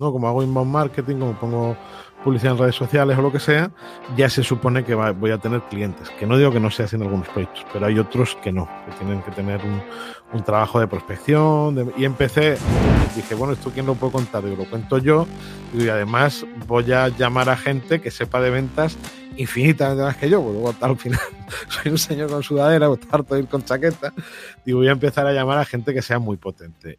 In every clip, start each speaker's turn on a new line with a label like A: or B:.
A: ¿no? Como hago inbound marketing, como pongo publicidad en redes sociales o lo que sea, ya se supone que voy a tener clientes. Que no digo que no sea así en algunos proyectos, pero hay otros que no, que tienen que tener un, trabajo de prospección. y empecé, dije, bueno, ¿esto quién lo puedo contar? Digo, lo cuento yo. y además voy a llamar a gente que sepa de ventas infinitamente más que yo, porque al final soy un señor con sudadera, voy a harto de ir con chaqueta. Digo, voy a empezar a llamar a gente que sea muy potente.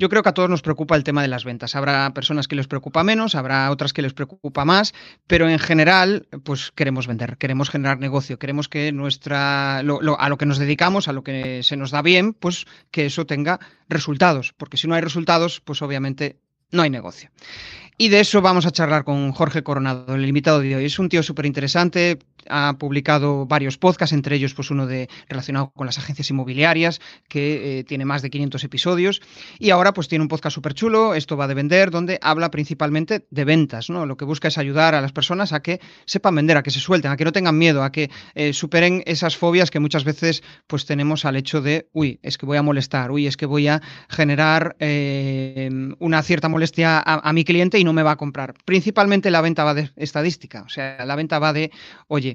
B: Yo creo que a todos nos preocupa el tema de las ventas. Habrá personas que les preocupa menos, habrá otras que les preocupa más, pero en general, pues queremos vender, queremos generar negocio, queremos que nuestra, a lo que nos dedicamos, a lo que se nos da bien, pues que eso tenga resultados, porque si no hay resultados, pues obviamente no hay negocio. Y de eso vamos a charlar con Jorge Coronado, el invitado de hoy. Es un tío súper interesante, ha publicado varios podcasts, entre ellos pues uno de relacionado con las agencias inmobiliarias, que eh, tiene más de 500 episodios. Y ahora pues tiene un podcast súper chulo, esto va de vender, donde habla principalmente de ventas. ¿no? Lo que busca es ayudar a las personas a que sepan vender, a que se suelten, a que no tengan miedo, a que eh, superen esas fobias que muchas veces pues tenemos al hecho de, uy, es que voy a molestar, uy, es que voy a generar eh, una cierta molestia a, a mi cliente y no me va a comprar. Principalmente la venta va de estadística, o sea, la venta va de, oye,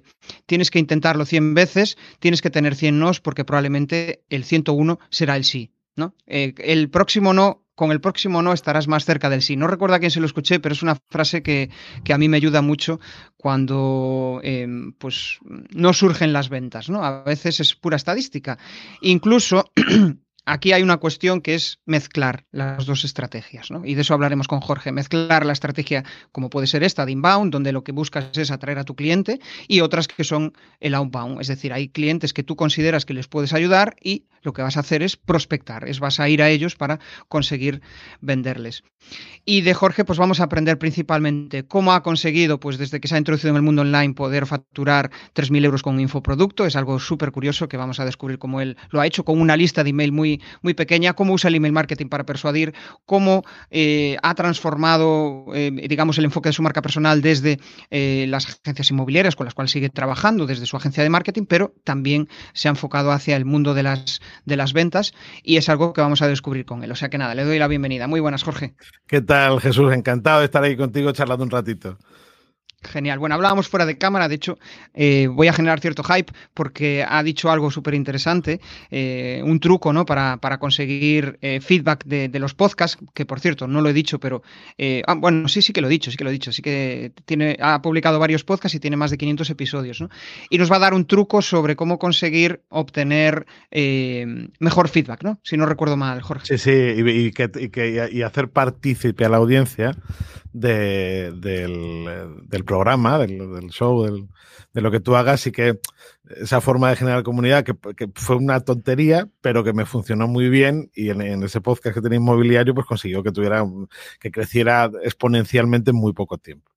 B: tienes que intentarlo 100 veces, tienes que tener 100 nos porque probablemente el 101 será el sí, ¿no? Eh, el próximo no con el próximo no estarás más cerca del sí. No recuerdo a quién se lo escuché, pero es una frase que, a mí me ayuda mucho cuando em, pues, no surgen las ventas. ¿no? A veces es pura estadística. Incluso Aquí hay una cuestión que es mezclar las dos estrategias, ¿no? Y de eso hablaremos con Jorge. Mezclar la estrategia como puede ser esta de inbound, donde lo que buscas es atraer a tu cliente, y otras que son el outbound. Es decir, hay clientes que tú consideras que les puedes ayudar y lo que vas a hacer es prospectar, es vas a ir a ellos para conseguir venderles. Y de Jorge, pues vamos a aprender principalmente cómo ha conseguido, pues desde que se ha introducido en el mundo online, poder facturar 3.000 euros con un infoproducto. Es algo súper curioso que vamos a descubrir cómo él lo ha hecho con una lista de email muy muy, pequeña, cómo usa el email marketing para persuadir, cómo eh, ha transformado, eh, digamos, el enfoque de su marca personal desde eh, las agencias inmobiliarias con las cuales sigue trabajando, desde su agencia de marketing, pero también se ha enfocado hacia el mundo de las, de las ventas y es algo que vamos a descubrir con él. O sea que nada, le doy la bienvenida. Muy buenas, Jorge.
A: ¿Qué tal, Jesús? Encantado de estar ahí contigo charlando un ratito.
B: Genial. Bueno, hablábamos fuera de cámara, de hecho, eh, voy a generar cierto hype porque ha dicho algo súper interesante, eh, un truco, ¿no? Para, para conseguir eh, feedback de, los podcasts, que por cierto, no lo he dicho, pero, ah, bueno, sí, sí que lo he dicho, sí que lo he dicho, sí que tiene, ha publicado varios podcasts y tiene más de 500 episodios, ¿no? Y nos va a dar un truco sobre cómo conseguir obtener mejor feedback, ¿no? Si no recuerdo mal, Jorge.
A: Sí, sí, y, que, y hacer partícipe a la audiencia del, del programa, del, show, de lo que tú hagas y que esa forma de generar comunidad que, fue una tontería, pero que me funcionó muy bien y en, ese podcast que tenía inmobiliario pues consiguió que tuviera, que creciera exponencialmente en muy poco tiempo.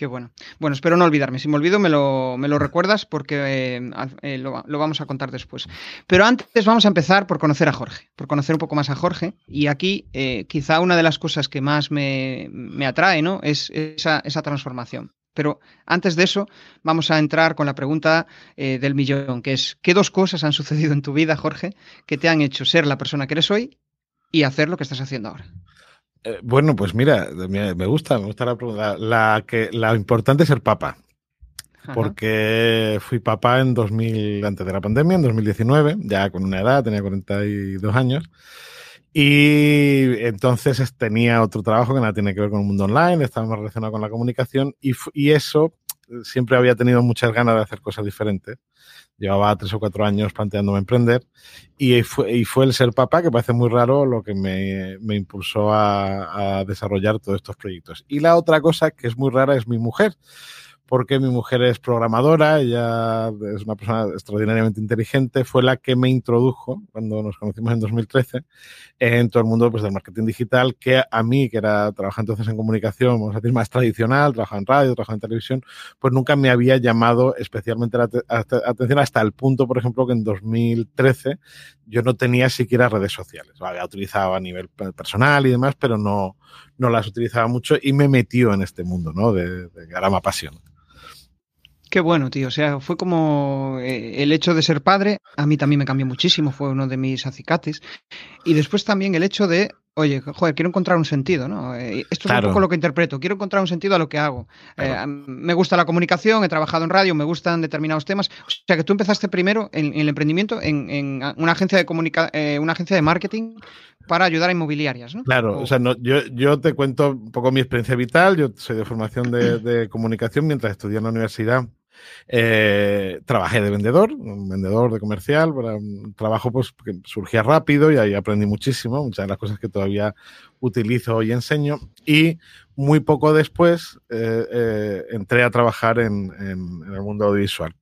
B: Qué bueno. Bueno, espero no olvidarme. Si me olvido, me lo, me lo recuerdas porque eh, eh, lo, vamos a contar después. Pero antes vamos a empezar por conocer a Jorge, por conocer un poco más a Jorge. Y aquí, eh, quizá una de las cosas que más me, me atrae, ¿no? Es esa, esa transformación. Pero antes de eso, vamos a entrar con la pregunta eh, del millón, que es, ¿qué dos cosas han sucedido en tu vida, Jorge, que te han hecho ser la persona que eres hoy y hacer lo que estás haciendo ahora?
A: Eh, bueno, pues mira, me gusta, me gusta la pregunta. La, que, la importante es ser papá. Porque fui papá en 2000, antes de la pandemia, en 2019, ya con una edad, tenía 42 años. Y entonces tenía otro trabajo que nada tiene que ver con el mundo online, estaba más relacionado con la comunicación y, y eso eh, siempre había tenido muchas ganas de hacer cosas diferentes. Llevaba tres o cuatro años planteándome emprender y fue, y fue el ser papá, que parece muy raro, lo que me, me impulsó a, a, desarrollar todos estos proyectos. Y la otra cosa que es muy rara es mi mujer, porque mi mujer es programadora, ella es una persona extraordinariamente inteligente, fue la que me introdujo cuando nos conocimos en 2013 en todo el mundo pues, del marketing digital, que a mí, que era trabajar entonces en comunicación, vamos a decir, más tradicional, trabajaba en radio, trabajaba en televisión, pues nunca me había llamado especialmente la atención hasta el punto, por ejemplo, que en 2013 yo no tenía siquiera redes sociales. Había utilizado a nivel personal y demás, pero no, no las utilizaba mucho y me metió en este mundo, ¿no? De, de que.
B: Qué bueno, tío. O sea, fue como eh, el hecho de ser padre, a mí también me cambió muchísimo, fue uno de mis acicates. Y después también el hecho de oye, joder, quiero encontrar un sentido, ¿no? Eh, esto es un poco lo que interpreto, quiero encontrar un sentido a lo que hago. Eh, me gusta la comunicación, he trabajado en radio, me gustan determinados temas. O sea, que tú empezaste primero en, el emprendimiento en, una, agencia de comunica eh, una agencia de marketing para ayudar a inmobiliarias, ¿no?
A: Claro, o, sea, yo, yo, te cuento un poco mi experiencia vital, yo soy de formación de, de comunicación mientras estudié en la universidad eh, trabajé de vendedor, un vendedor de comercial, un trabajo pues, que surgía rápido y ahí aprendí muchísimo, muchas de las cosas que todavía utilizo y enseño. Y muy poco después eh, eh, entré a trabajar en, el mundo audiovisual.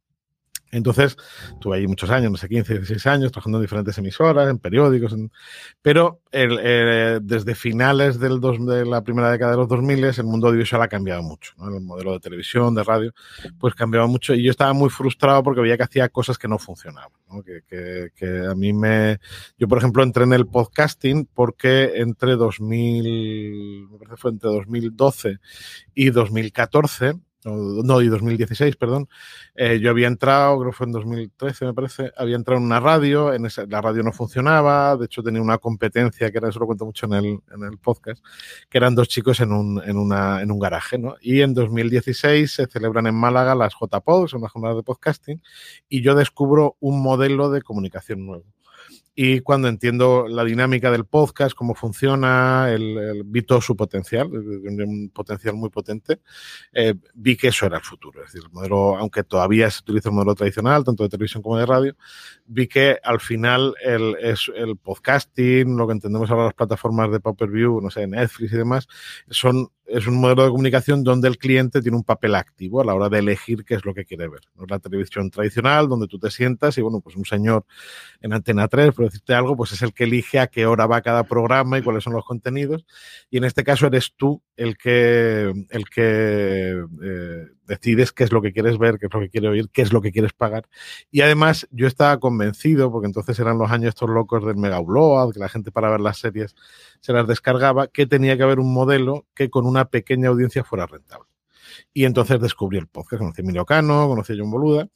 A: Entonces, tuve ahí muchos años, no sé, 15, 16 años, trabajando en diferentes emisoras, en periódicos, pero el, eh, desde finales del dos, de la primera década de los 2000 el mundo audiovisual ha cambiado mucho. ¿no? El modelo de televisión, de radio, pues cambiaba mucho y yo estaba muy frustrado porque veía que hacía cosas que no funcionaban. ¿no? Que, que, que, a mí me... Yo, por ejemplo, entré en el podcasting porque entre 2000, me parece fue entre 2012 y 2014 no, y 2016, perdón, eh, yo había entrado, creo que fue en 2013, me parece, había entrado en una radio, en la radio no funcionaba, de hecho tenía una competencia, que era, eso lo cuento mucho en el, podcast, que eran dos chicos en un, una, garaje, ¿no? Y en 2016 se celebran en Málaga las JPOD, son las jornadas de podcasting, y yo descubro un modelo de comunicación nuevo y cuando entiendo la dinámica del podcast, cómo funciona, el, vi todo su potencial, un potencial muy potente, eh, vi que eso era el futuro. Es decir, el modelo, aunque todavía se utiliza el modelo tradicional, tanto de televisión como de radio, vi que al final el, es el podcasting, lo que entendemos ahora las plataformas de pay-per-view, no sé, Netflix y demás, son es un modelo de comunicación donde el cliente tiene un papel activo a la hora de elegir qué es lo que quiere ver. No es la televisión tradicional donde tú te sientas y, bueno, pues un señor en Antena 3, por decirte algo, pues es el que elige a qué hora va cada programa y cuáles son los contenidos. Y en este caso eres tú el que, el que eh, decides qué es lo que quieres ver, qué es lo que quieres oír, qué es lo que quieres pagar. Y además yo estaba convencido, porque entonces eran los años estos locos del mega upload, que la gente para ver las series se las descargaba, que tenía que haber un modelo que con una pequeña audiencia fuera rentable. Y entonces descubrí el podcast, conocí a Emilio Cano, conocí a John Boluda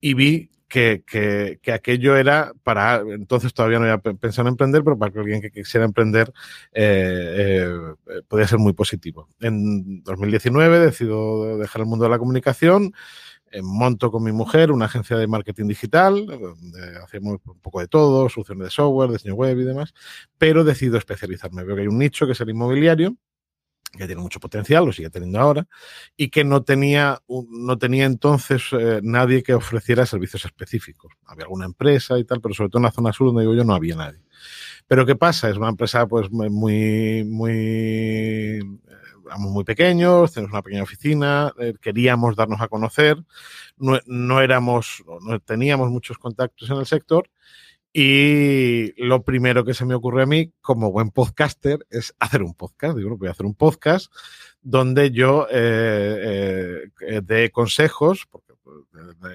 A: y vi que, que, que, aquello era para, entonces todavía no había pensado en emprender, pero para alguien que quisiera emprender eh, eh, podía ser muy positivo. En 2019 decido dejar el mundo de la comunicación, eh, monto con mi mujer una agencia de marketing digital, donde hacemos un poco de todo, soluciones de software, diseño web y demás, pero decido especializarme. Veo que hay un nicho que es el inmobiliario, que tiene mucho potencial, lo sigue teniendo ahora, y que no tenía, no tenía entonces eh, nadie que ofreciera servicios específicos. Había alguna empresa y tal, pero sobre todo en la zona sur donde digo yo no había nadie. Pero ¿qué pasa? Es una empresa pues muy, muy muy pequeños, tenemos una pequeña oficina, eh, queríamos darnos a conocer, no, no éramos, no teníamos muchos contactos en el sector y lo primero que se me ocurre a mí, como buen podcaster, es hacer un podcast. Digo, voy a hacer un podcast donde yo eh, eh, dé consejos, porque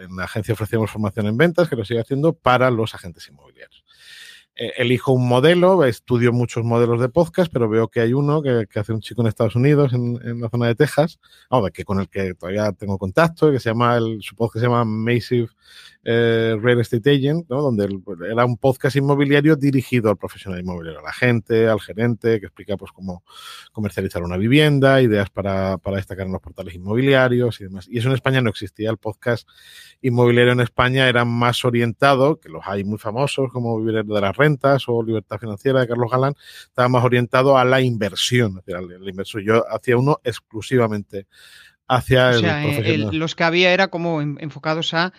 A: en la agencia ofrecemos formación en ventas, que lo sigue haciendo, para los agentes inmobiliarios. Eh, elijo un modelo, estudio muchos modelos de podcast, pero veo que hay uno que, hace un chico en Estados Unidos, en, la zona de Texas, que con el que todavía tengo contacto, que se llama, el, supongo que se llama Massive eh, Real Estate Agent, ¿no? donde era un podcast inmobiliario dirigido al profesional inmobiliario, a la gente, al gerente, que explica pues cómo comercializar una vivienda, ideas para, para destacar en los portales inmobiliarios y demás. Y eso en España no existía. El podcast inmobiliario en España era más orientado, que los hay muy famosos, como Vivir de las Rentas o Libertad Financiera de Carlos Galán, estaba más orientado a la inversión, al inversor. Yo hacía uno exclusivamente hacia
B: o sea, el, el, los que había era como enfocados a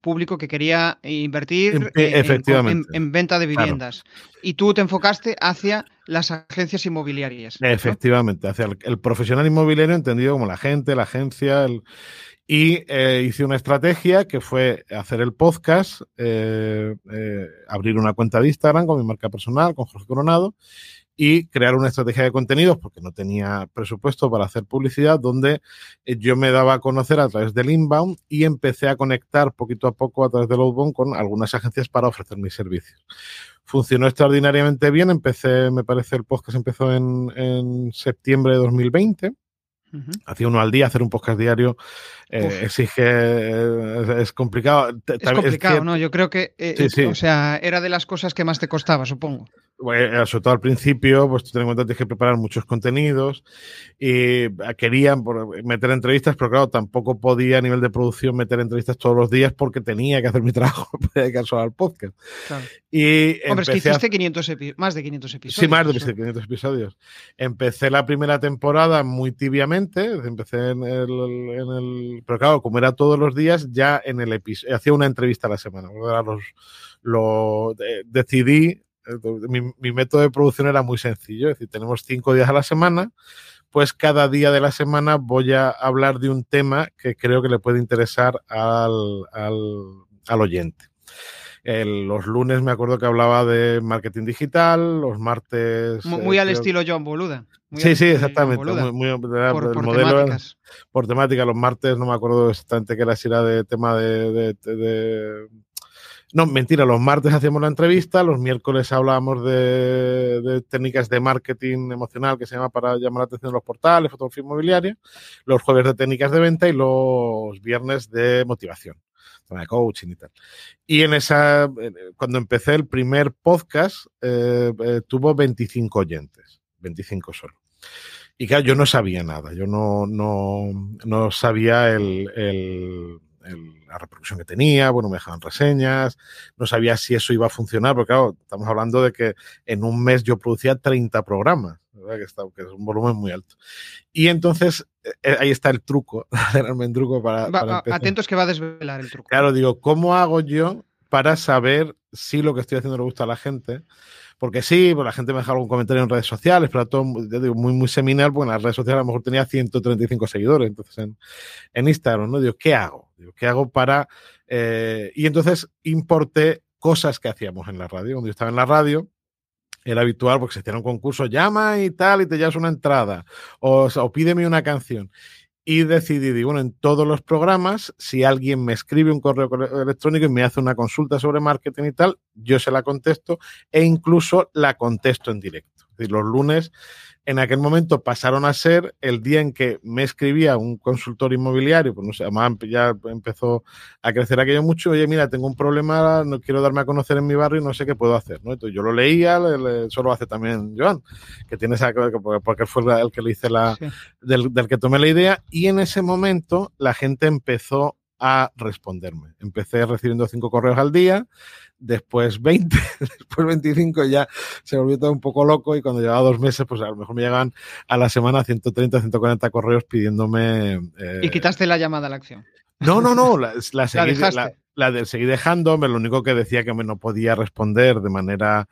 B: público que quería invertir en,
A: en,
B: en venta de viviendas. Claro. Y tú te enfocaste hacia las agencias inmobiliarias.
A: Efectivamente, hacia el, el, profesional inmobiliario entendido como la gente, la agencia, el, Y eh, hice una estrategia que fue hacer el podcast, eh, eh, abrir una cuenta de Instagram con mi marca personal, con Jorge Coronado, y crear una estrategia de contenidos, porque no tenía presupuesto para hacer publicidad, donde yo me daba a conocer a través del inbound y empecé a conectar poquito a poco a través del outbound con algunas agencias para ofrecer mis servicios. Funcionó extraordinariamente bien, empecé, me parece, el podcast empezó en, en septiembre de 2020 Hacía uno al día, hacer un podcast diario eh, exige, eh, es, complicado.
B: Es complicado, ¿no? Yo creo que, eh, o sea, era de las cosas que más te costaba, supongo.
A: Bueno, sobre todo al principio, pues tú ten en cuenta que tienes que preparar muchos contenidos y querían meter entrevistas, pero claro, tampoco podía a nivel de producción meter entrevistas todos los días porque tenía que hacer mi trabajo, para dedicar solo al podcast.
B: Y Hombre, es que hiciste 500 más de 500 episodios.
A: Sí, más de 500 episodios. Empecé la primera temporada muy tibiamente, empecé en el, Pero claro, como era todos los días, ya en el episodio, hacía una entrevista a la semana. Los, lo, decidí mi, método de producción era muy sencillo, es decir, tenemos cinco días a la semana, pues cada día de la semana voy a hablar de un tema que creo que le puede interesar al, oyente. los lunes me acuerdo que hablaba de marketing digital, los martes...
B: Muy, al estilo John Boluda.
A: sí, sí, exactamente. por, modelo, temáticas. por temática. Los martes no me acuerdo exactamente qué era, si era de tema de no, mentira, los martes hacíamos la entrevista, los miércoles hablábamos de, técnicas de marketing emocional que se llama para llamar la atención de los portales, fotografía inmobiliaria, los jueves de técnicas de venta y los viernes de motivación, de coaching y tal. Y en esa, cuando empecé el primer podcast, eh, eh, tuvo 25 oyentes, 25 solo. Y claro, yo no sabía nada, yo no, no, no sabía el la reproducción que tenía, bueno, me dejaban reseñas, no sabía si eso iba a funcionar, porque claro, estamos hablando de que en un mes yo producía 30 programas, Que, está, que, es un volumen muy alto. Y entonces eh, eh, ahí está el truco, el truco para,
B: Atentos que va a desvelar el truco.
A: Claro, digo, ¿cómo hago yo para saber si lo que estoy haciendo le gusta a la gente? Porque sí, pues la gente me deja algún comentario en redes sociales, pero todo digo, muy, muy seminal, porque en las redes sociales a lo mejor tenía 135 seguidores, entonces en, en Instagram, ¿no? Digo, ¿qué hago? Digo, ¿qué hago para...? Eh, y entonces importé cosas que hacíamos en la radio. Cuando yo estaba en la radio, era habitual porque se hacía un concurso, llama y tal, y te llevas una entrada, o, pídeme una canción y decidí, bueno, en todos los programas, si alguien me escribe un correo electrónico y me hace una consulta sobre marketing y tal, yo se la contesto e incluso la contesto en directo. Es decir, los lunes en aquel momento pasaron a ser el día en que me escribía un consultor inmobiliario, pues no sé, además ya empezó a crecer aquello mucho, oye, mira, tengo un problema, no quiero darme a conocer en mi barrio y no sé qué puedo hacer, ¿no? Entonces yo lo leía, eso lo hace también Joan, que tiene esa, porque fue el que le hice la, del, del que tomé la idea, y en ese momento la gente empezó a responderme. Empecé recibiendo cinco correos al día, después 20, después 25 ya se volvió todo un poco loco y cuando llevaba dos meses, pues a lo mejor me llegaban a la semana 130, 140 correos pidiéndome...
B: Eh... Y quitaste la llamada a la acción.
A: No, no, no, la, la, seguí, la, la de, seguí dejándome, lo único que decía que me no podía responder de manera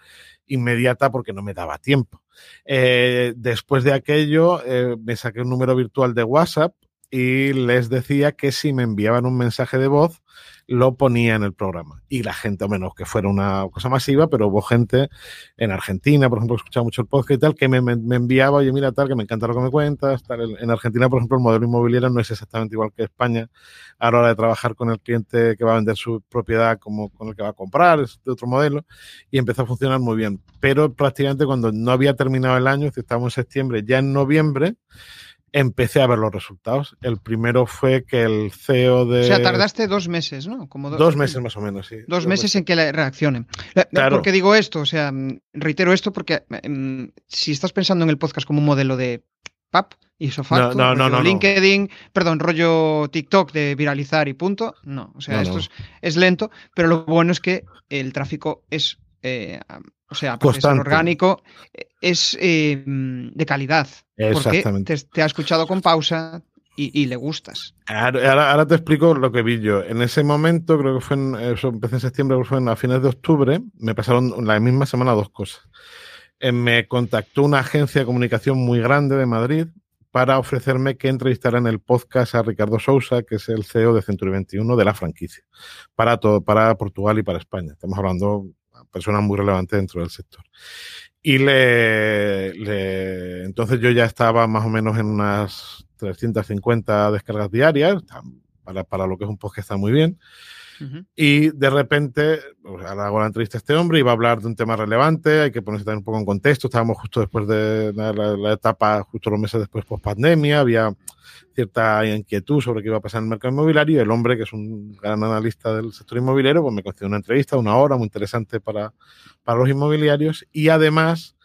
A: inmediata porque no me daba tiempo. Eh, después de aquello, eh, me saqué un número virtual de WhatsApp y les decía que si me enviaban un mensaje de voz, lo ponía en el programa. Y la gente, o menos que fuera una cosa masiva, pero hubo gente en Argentina, por ejemplo, que escuchaba mucho el podcast y tal, que me, me, enviaba, oye, mira, tal, que me encanta lo que me cuentas. Tal. En Argentina, por ejemplo, el modelo inmobiliario no es exactamente igual que España a la hora de trabajar con el cliente que va a vender su propiedad como con el que va a comprar, es de otro modelo, y empezó a funcionar muy bien. Pero prácticamente cuando no había terminado el año, si estábamos en septiembre, ya en noviembre, empecé a ver los resultados. El primero fue que el CEO de...
B: O sea, tardaste dos meses, ¿no?
A: Como dos, meses más o menos, sí.
B: Dos, meses, en que reaccionen. Claro. ¿Por qué digo esto? O sea, mm, reitero esto porque mm, si estás pensando en el podcast como un modelo de PAP y sofá, no, no, no, LinkedIn, perdón, rollo TikTok de viralizar y punto, no. O sea, esto es, lento, pero lo bueno es que el tráfico es... Eh, o sea, es orgánico, eh, es eh, de calidad. Exactamente. Porque te, ha escuchado con pausa y, le gustas.
A: Ahora, te explico lo que vi yo. En ese momento, creo que fue en, eso empecé en septiembre, fue a fines de octubre, me pasaron la misma semana dos cosas. Eh, me contactó una agencia de comunicación muy grande de Madrid para ofrecerme que entrevistara en el podcast a Ricardo Sousa, que es el CEO de Century 21 de la franquicia, para todo, para Portugal y para España. Estamos hablando personas muy relevantes dentro del sector. Y le, le, entonces yo ya estaba más o menos en unas 350 descargas diarias, para, para lo que es un podcast está muy bien. Y de repente, pues, ahora hago la entrevista a este hombre y va a hablar de un tema relevante, hay que ponerse también un poco en contexto. Estábamos justo después de la, etapa, justo los meses después, post pandemia, había cierta inquietud sobre qué iba a pasar en el mercado inmobiliario. Y el hombre, que es un gran analista del sector inmobiliario, pues me concedió una entrevista, una hora muy interesante para, para los inmobiliarios. Y además,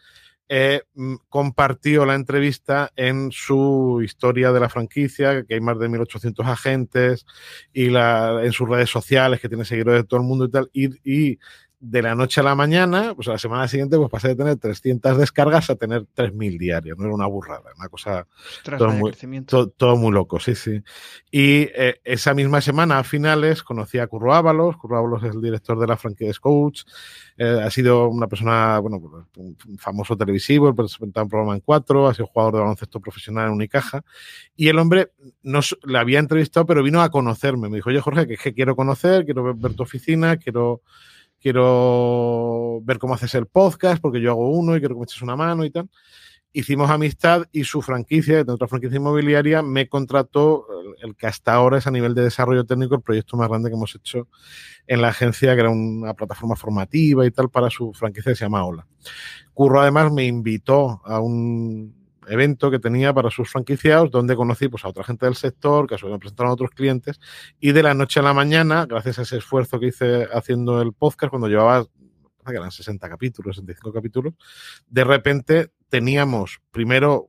A: eh, mm, compartió la entrevista en su historia de la franquicia, que hay más de 1.800 agentes, y en sus redes sociales, que tiene seguidores de todo el mundo y tal, y de la noche a la mañana, pues a la semana siguiente, pues pasé de tener 300 descargas a tener 3.000 diarias. No era una burrada, una cosa todo muy, todo, muy, loco, sí, sí. Y eh, esa misma semana, a finales, conocí a Curro Ábalos. Curro Ábalos es el director de la franquicia Coach. Eh, ha sido una persona, bueno, pues, un famoso televisivo, presentado un programa en cuatro, ha sido jugador de baloncesto profesional en Unicaja. Y el hombre nos, le había entrevistado, pero vino a conocerme. Me dijo, oye, Jorge, que es que quiero conocer, quiero ver tu oficina, quiero quiero ver cómo haces el podcast, porque yo hago uno y quiero que me eches una mano y tal. Hicimos amistad y su franquicia, de otra franquicia inmobiliaria, me contrató el que hasta ahora es a nivel de desarrollo técnico el proyecto más grande que hemos hecho en la agencia, que era una plataforma formativa y tal para su franquicia que se llama Hola. Curro además me invitó a un evento que tenía para sus franquiciados, donde conocí pues, a otra gente del sector, que a su vez me presentaron a otros clientes, y de la noche a la mañana, gracias a ese esfuerzo que hice haciendo el podcast, cuando llevaba, que eran 60 capítulos, 65 capítulos, de repente teníamos primero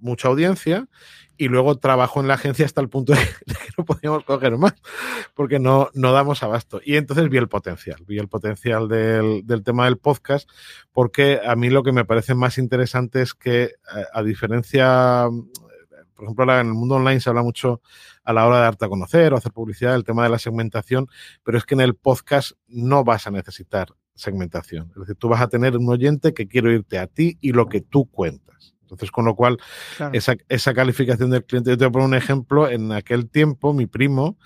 A: mucha audiencia y luego trabajo en la agencia hasta el punto de, que no podíamos coger más porque no, no damos abasto. Y entonces vi el potencial, vi el potencial del, del tema del podcast porque a mí lo que me parece más interesante es que eh, a, diferencia, por ejemplo, en el mundo online se habla mucho a la hora de darte a conocer o hacer publicidad, el tema de la segmentación, pero es que en el podcast no vas a necesitar segmentación. Es decir, tú vas a tener un oyente que quiere oírte a ti y lo que tú cuentas. Entonces, con lo cual, esa, esa, calificación del cliente, yo te voy a poner un ejemplo, en aquel tiempo, mi primo,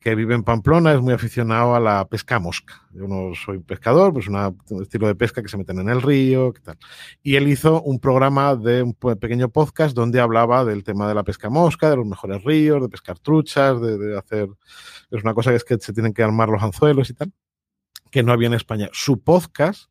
A: que vive en Pamplona, es muy aficionado a la pesca mosca. Yo no soy pescador, pues una, un estilo de pesca que se meten en el río, ¿qué tal. Y él hizo un programa de un pequeño podcast donde hablaba del tema de la pesca mosca, de los mejores ríos, de pescar truchas, de, de hacer... Es una cosa que es que se tienen que armar los anzuelos y tal, que no había en España. Su podcast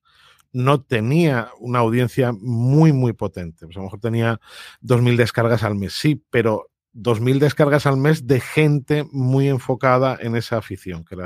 A: no tenía una audiencia muy, muy potente. Pues a lo mejor tenía 2.000 descargas al mes, sí, pero 2.000 descargas al mes de gente muy enfocada en esa afición, que,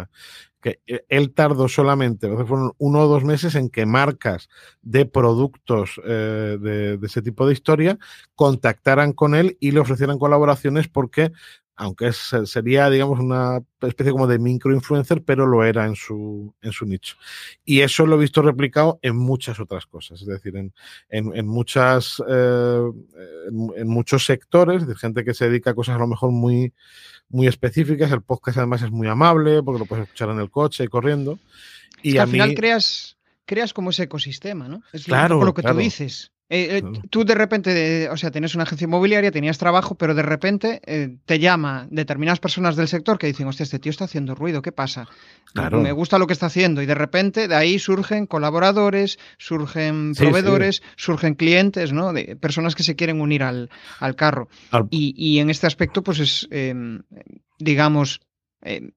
A: que e, él tardó solamente, fueron uno o dos meses en que marcas de productos eh, de, ese tipo de historia contactaran con él y le ofrecieran colaboraciones porque aunque sería, digamos, una especie como de microinfluencer, pero lo era en su, en su nicho. Y eso lo he visto replicado en muchas otras cosas, es decir, en, en, muchas, eh, en, muchos sectores, de gente que se dedica a cosas a lo mejor muy, muy específicas. El podcast además es muy amable, porque lo puedes escuchar en el coche y corriendo.
B: Y al final creas, creas como ese ecosistema, ¿no? Es claro, lo que tú dices. Eh, eh, tú de repente, o sea, tienes una agencia inmobiliaria, tenías trabajo, pero de repente eh, te llama determinadas personas del sector que dicen, hostia, este tío está haciendo ruido, ¿qué pasa? Me gusta lo que está haciendo. Y de repente de ahí surgen colaboradores, surgen proveedores, surgen clientes, ¿no? De personas que se quieren unir al, al carro. Y, y, en este aspecto, pues es, em, digamos, em,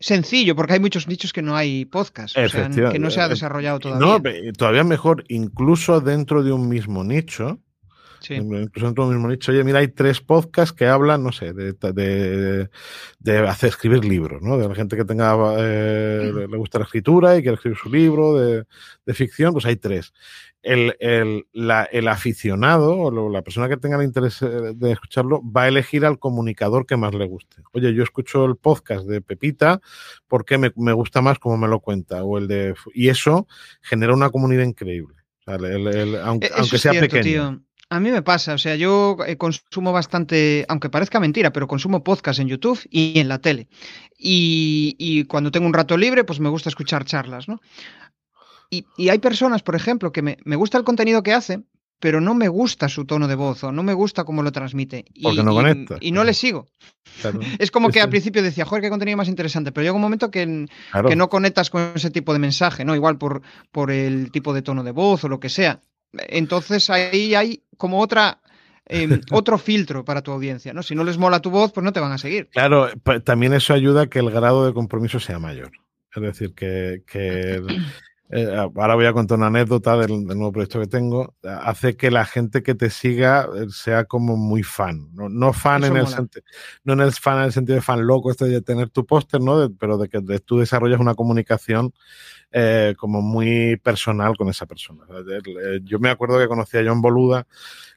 B: sencillo, porque hay muchos nichos que no hay podcast, o sea, que no se ha desarrollado todavía.
A: No, todavía mejor, incluso dentro de un mismo nicho. Incluso dentro de un mismo nicho, oye, mira, hay tres podcasts que hablan, no sé, de, de, de hacer escribir libros, ¿no? De la gente que tenga, eh, le gusta la escritura y quiere escribir su libro de, de ficción, pues hay tres el, el, la, el, aficionado o la persona que tenga el interés eh, de escucharlo va a elegir al comunicador que más le guste. Oye, yo escucho el podcast de Pepita porque me, me gusta más como me lo cuenta. O el de, y eso genera una comunidad increíble. aunque, aunque, sea pequeño.
B: A mí me pasa, o sea, yo eh, consumo bastante, aunque parezca mentira, pero consumo podcast en YouTube y en la tele. Y, y, cuando tengo un rato libre, pues me gusta escuchar charlas, ¿no? Y, hay personas, por ejemplo, que me, me, gusta el contenido que hacen, pero no me gusta su tono de voz o no me gusta cómo lo transmite. Y,
A: Porque no conecta.
B: Y, no le sigo. Es como que al principio decía, joder, qué contenido más interesante, pero llega un momento que, que no conectas con ese tipo de mensaje, ¿no? Igual por, por el tipo de tono de voz o lo que sea. Entonces ahí hay como otra em, otro filtro para tu audiencia, ¿no? Si no les mola tu voz, pues no te van a seguir.
A: Claro, también eso ayuda a que el grado de compromiso sea mayor. Es decir, que, Eh, ahora voy a contar una anécdota del, nuevo proyecto que tengo, hace que la gente que te siga eh, sea como muy fan, no, fan en el sentido, no en el fan en el sentido de fan loco, este de tener tu póster, ¿no? pero de que tú desarrollas una comunicación eh, como muy personal con esa persona. Yo me acuerdo que conocí a John Boluda,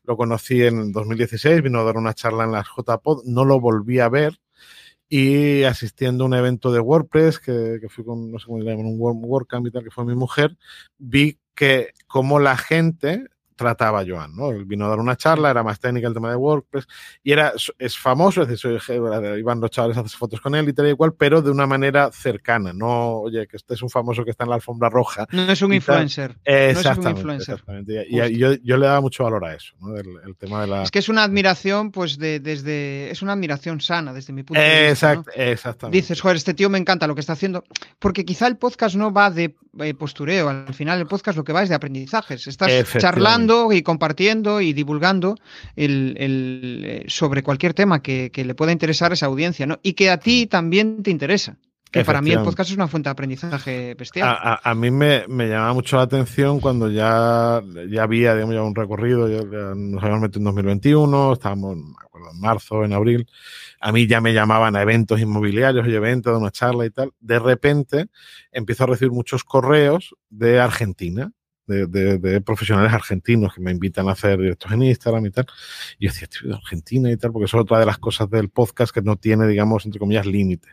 A: lo conocí en 2016, vino a dar una charla en las JPod, no lo volví a ver, y asistiendo a un evento de WordPress, que, que fui con, no sé cómo le llaman, un WordCamp y tal, que fue mi mujer, vi que como la gente trataba Joan, ¿no? Él vino a dar una charla, era más técnica el tema de WordPress, y era, es famoso, es decir, iban los chavales a hacer fotos con él y tal y cual, pero de una manera cercana, no, oye, que este es un famoso que está en la alfombra roja.
B: No es un influencer.
A: Exactamente. Y, yo, yo, le daba mucho valor a eso, ¿no? El, tema de la...
B: Es que es una admiración, pues, de, desde, es una admiración sana desde mi punto de
A: vista. Exactamente.
B: Dices, joder, este tío me encanta lo que está haciendo, porque quizá el podcast no va de eh, postureo, al final el podcast lo que va es de aprendizajes, estás charlando y compartiendo y divulgando el, eh, sobre cualquier tema que, le pueda interesar a esa audiencia, ¿no? Y que a ti también te interesa. Que para mí el podcast es una fuente de aprendizaje bestial.
A: A, mí me, me, llamaba mucho la atención cuando ya, ya había digamos, ya un recorrido, nos habíamos metido en 2021, estábamos me acuerdo, en marzo, en abril. A mí ya me llamaban a eventos inmobiliarios y eventos de una charla y tal. De repente empiezo a recibir muchos correos de Argentina de, profesionales argentinos que me invitan a hacer directos en Instagram y tal. Y yo decía, tío, Argentina y tal, porque eso es otra de las cosas del podcast que no tiene, digamos, entre comillas, límite.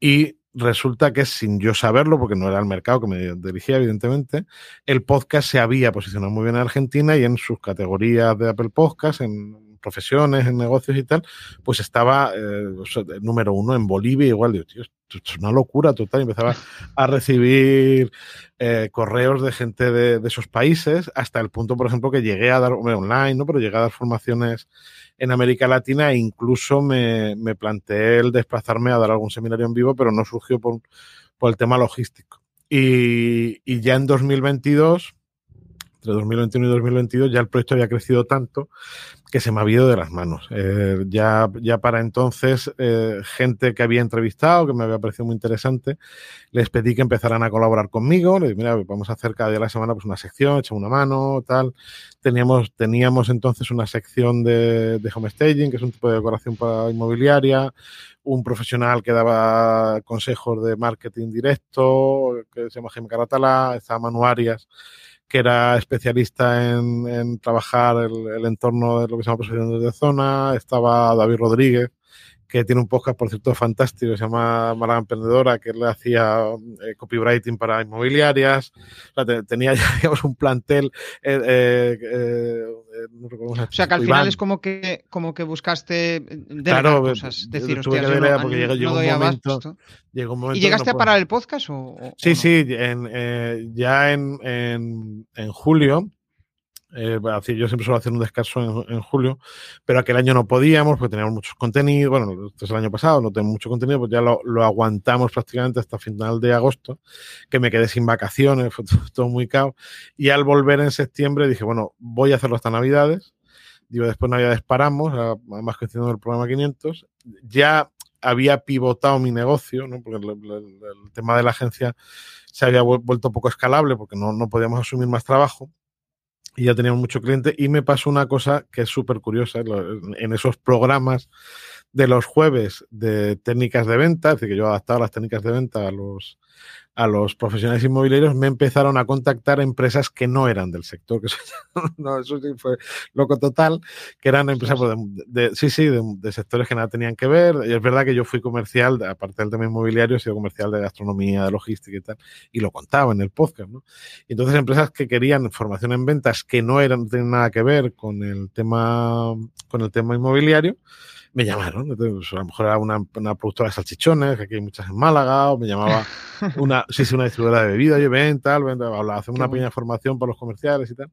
A: Y resulta que sin yo saberlo, porque no era el mercado que me dirigía, evidentemente, el podcast se había posicionado muy bien en Argentina y en sus categorías de Apple Podcast, en profesiones, en negocios y tal, pues estaba eh, número uno en Bolivia, igual, digo, tío, una locura total. empezaba a recibir eh, correos de gente de, esos países, hasta el punto, por ejemplo, que llegué a dar, online, ¿no? Pero llegué a dar formaciones en América Latina e incluso me, me planteé el desplazarme a dar algún seminario en vivo, pero no surgió por, por el tema logístico. Y, y ya en 2022 entre 2021 y 2022 ya el proyecto había crecido tanto que se me ha ido de las manos. Eh, ya, ya para entonces, eh, gente que había entrevistado, que me había parecido muy interesante, les pedí que empezaran a colaborar conmigo. Les dije, mira, vamos a hacer cada día de la semana pues, una sección, echa una mano, tal. Teníamos, teníamos entonces una sección de, de homestaging, que es un tipo de decoración para inmobiliaria, un profesional que daba consejos de marketing directo, que se llama Jaime Caratala, estaba Manuarias que era especialista en, trabajar el, entorno de lo que se llama posiciones de zona, estaba David Rodríguez, que tiene un podcast, por cierto, fantástico, que se llama Mala Emprendedora, que le hacía eh, copywriting para inmobiliarias. tenía ya, digamos, un plantel. Eh, eh,
B: o sea, que al final es como que, como que buscaste claro, cosas. Decir, hostia, yo no, porque llegó, un momento, llegó, un momento, ¿Y llegaste a parar el podcast? O,
A: sí, sí, en, ya en, en, en julio eh, yo siempre suelo hacer un descanso en, julio, pero aquel año no podíamos porque teníamos muchos contenidos. Bueno, este es el año pasado, no tenemos mucho contenido, pues ya lo, aguantamos prácticamente hasta final de agosto, que me quedé sin vacaciones, fue todo, muy caos. Y al volver en septiembre dije, bueno, voy a hacerlo hasta Navidades. Digo, después Navidades paramos, además coincidiendo el programa 500. Ya había pivotado mi negocio, ¿no? porque el, tema de la agencia se había vuelto poco escalable porque no, no podíamos asumir más trabajo y ya teníamos mucho cliente. Y me pasó una cosa que es súper curiosa. En esos programas de los jueves de técnicas de venta, es decir, que yo adaptaba las técnicas de venta a los, a los profesionales inmobiliarios, me empezaron a contactar empresas que no eran del sector, que eso, no, eso sí fue loco total, que eran empresas pues, de, sí, sí, de, sectores que nada tenían que ver. Y es verdad que yo fui comercial, aparte del tema inmobiliario, he sido comercial de gastronomía, de logística y tal, y lo contaba en el podcast, ¿no? Y entonces empresas que querían formación en ventas que no eran, no tenían nada que ver con el tema, con el tema inmobiliario, me llamaron. Pues, a lo mejor era una, una, productora de salchichones, que aquí hay muchas en Málaga, o me llamaba una, sí, sí, una distribuidora de bebidas, y ven, tal, ven, hacer una pequeña formación para los comerciales y tal.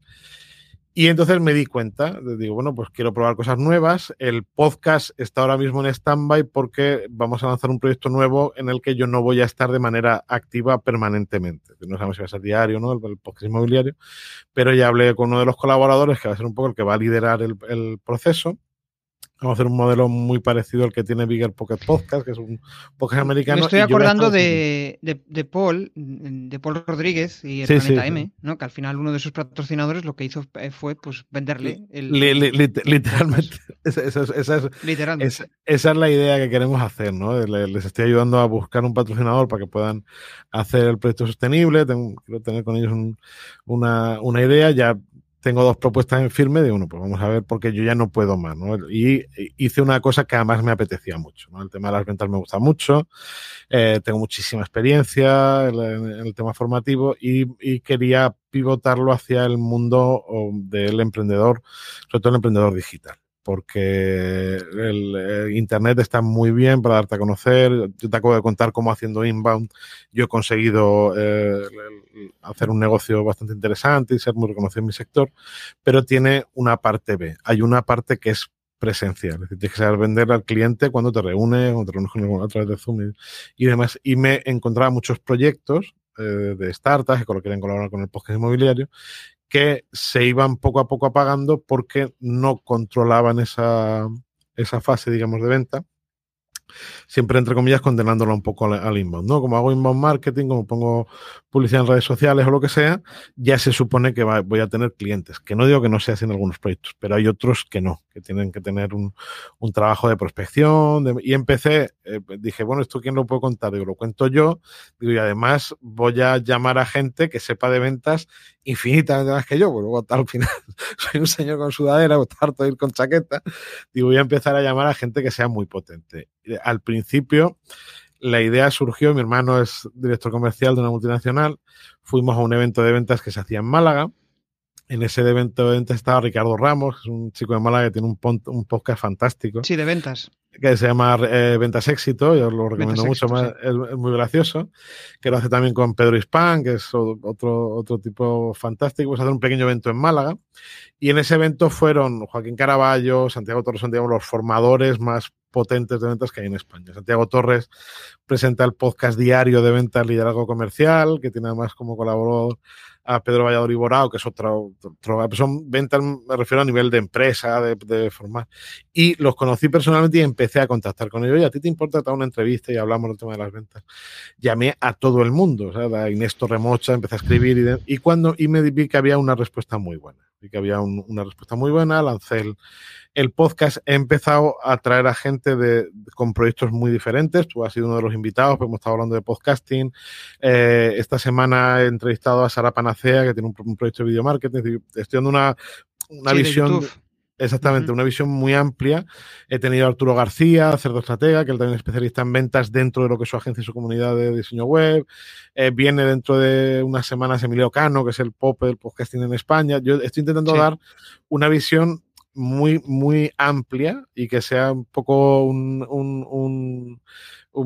A: Y entonces me di cuenta, digo, bueno, pues quiero probar cosas nuevas. El podcast está ahora mismo en stand-by porque vamos a lanzar un proyecto nuevo en el que yo no voy a estar de manera activa permanentemente. No sabemos si va a ser diario, ¿no? El, podcast inmobiliario. Pero ya hablé con uno de los colaboradores que va a ser un poco el que va a liderar el, el proceso Vamos a hacer un modelo muy parecido al que tiene Bigger Pocket Podcast, que es un podcast americano.
B: Me estoy acordando de, de, Paul, de Paul Rodríguez y el Planeta M, ¿no? que al final uno de sus patrocinadores lo que hizo eh, fue pues venderle el.
A: literalmente. Esa, es, esa, es la idea que queremos hacer, ¿no? Les estoy ayudando a buscar un patrocinador para que puedan hacer el proyecto sostenible. Tengo, quiero tener con ellos una, una idea. Ya tengo dos propuestas en firme de uno, pues vamos a ver porque yo ya no puedo más, ¿no? Y hice una cosa que además me apetecía mucho, ¿no? El tema de las ventas me gusta mucho, eh, tengo muchísima experiencia en, el tema formativo y, y, quería pivotarlo hacia el mundo del emprendedor, sobre todo el emprendedor digital porque el, Internet está muy bien para darte a conocer. Yo te acabo de contar cómo haciendo inbound yo he conseguido eh, hacer un negocio bastante interesante y ser muy reconocido en mi sector, pero tiene una parte B. Hay una parte que es presencial, es decir, tienes que saber vender al cliente cuando te reúnes, cuando te reúnes con a través de Zoom y, demás. Y me encontraba muchos proyectos eh, de startups que quieren colaborar con el podcast inmobiliario que se iban poco a poco apagando porque no controlaban esa, esa fase, digamos, de venta siempre entre comillas condenándolo un poco al, inbound, ¿no? Como hago inbound marketing, como pongo publicidad en redes sociales o lo que sea, ya se supone que voy a tener clientes, que no digo que no se hacen algunos proyectos, pero hay otros que no, que tienen que tener un, trabajo de prospección, y empecé, eh, dije, bueno, ¿esto quién lo puedo contar? Digo, lo cuento yo, digo, y además voy a llamar a gente que sepa de ventas infinitamente más que yo, porque luego al final soy un señor con sudadera, o harto de ir con chaqueta, digo, voy a empezar a llamar a gente que sea muy potente al principio la idea surgió, mi hermano es director comercial de una multinacional, fuimos a un evento de ventas que se hacía en Málaga. En ese evento de ventas estaba Ricardo Ramos, que es un chico de Málaga que tiene un, un podcast fantástico.
B: Sí, de ventas
A: que se llama eh, Ventas Éxito, yo lo recomiendo mucho, es, muy gracioso, que lo hace también con Pedro Hispán, que es otro, otro tipo fantástico, pues hacer un pequeño evento en Málaga, y en ese evento fueron Joaquín Caraballo, Santiago Torres, son los formadores más potentes de ventas que hay en España. Santiago Torres presenta el podcast diario de ventas liderazgo comercial, que tiene además como colaborador a Pedro Valladolid Borao, que es otro, son ventas, me refiero a nivel de empresa, de, de, formar. Y los conocí personalmente y empecé a contactar con ellos. ¿Y a ti te importa dar una entrevista y hablamos del tema de las ventas? Llamé a todo el mundo, o sea, a Inés Torremocha, empecé a escribir y, y, cuando, y me vi que había una respuesta muy buena. Vi que había una respuesta muy buena, lancé el, el podcast he empezado a traer a gente de, con proyectos muy diferentes. Tú has sido uno de los invitados, pues hemos estado hablando de podcasting. Eh, esta semana he entrevistado a Sara Panacea, que tiene un, proyecto de video marketing. Estoy dando una, una visión. Exactamente, una visión muy amplia. He tenido a Arturo García, cerdo estratega, que él también es especialista en ventas dentro de lo que es su agencia y su comunidad de diseño web. Eh, viene dentro de unas semanas Emilio Cano, que es el pop del podcasting en España. Yo estoy intentando dar una visión muy, muy amplia y que sea un poco un, un, un,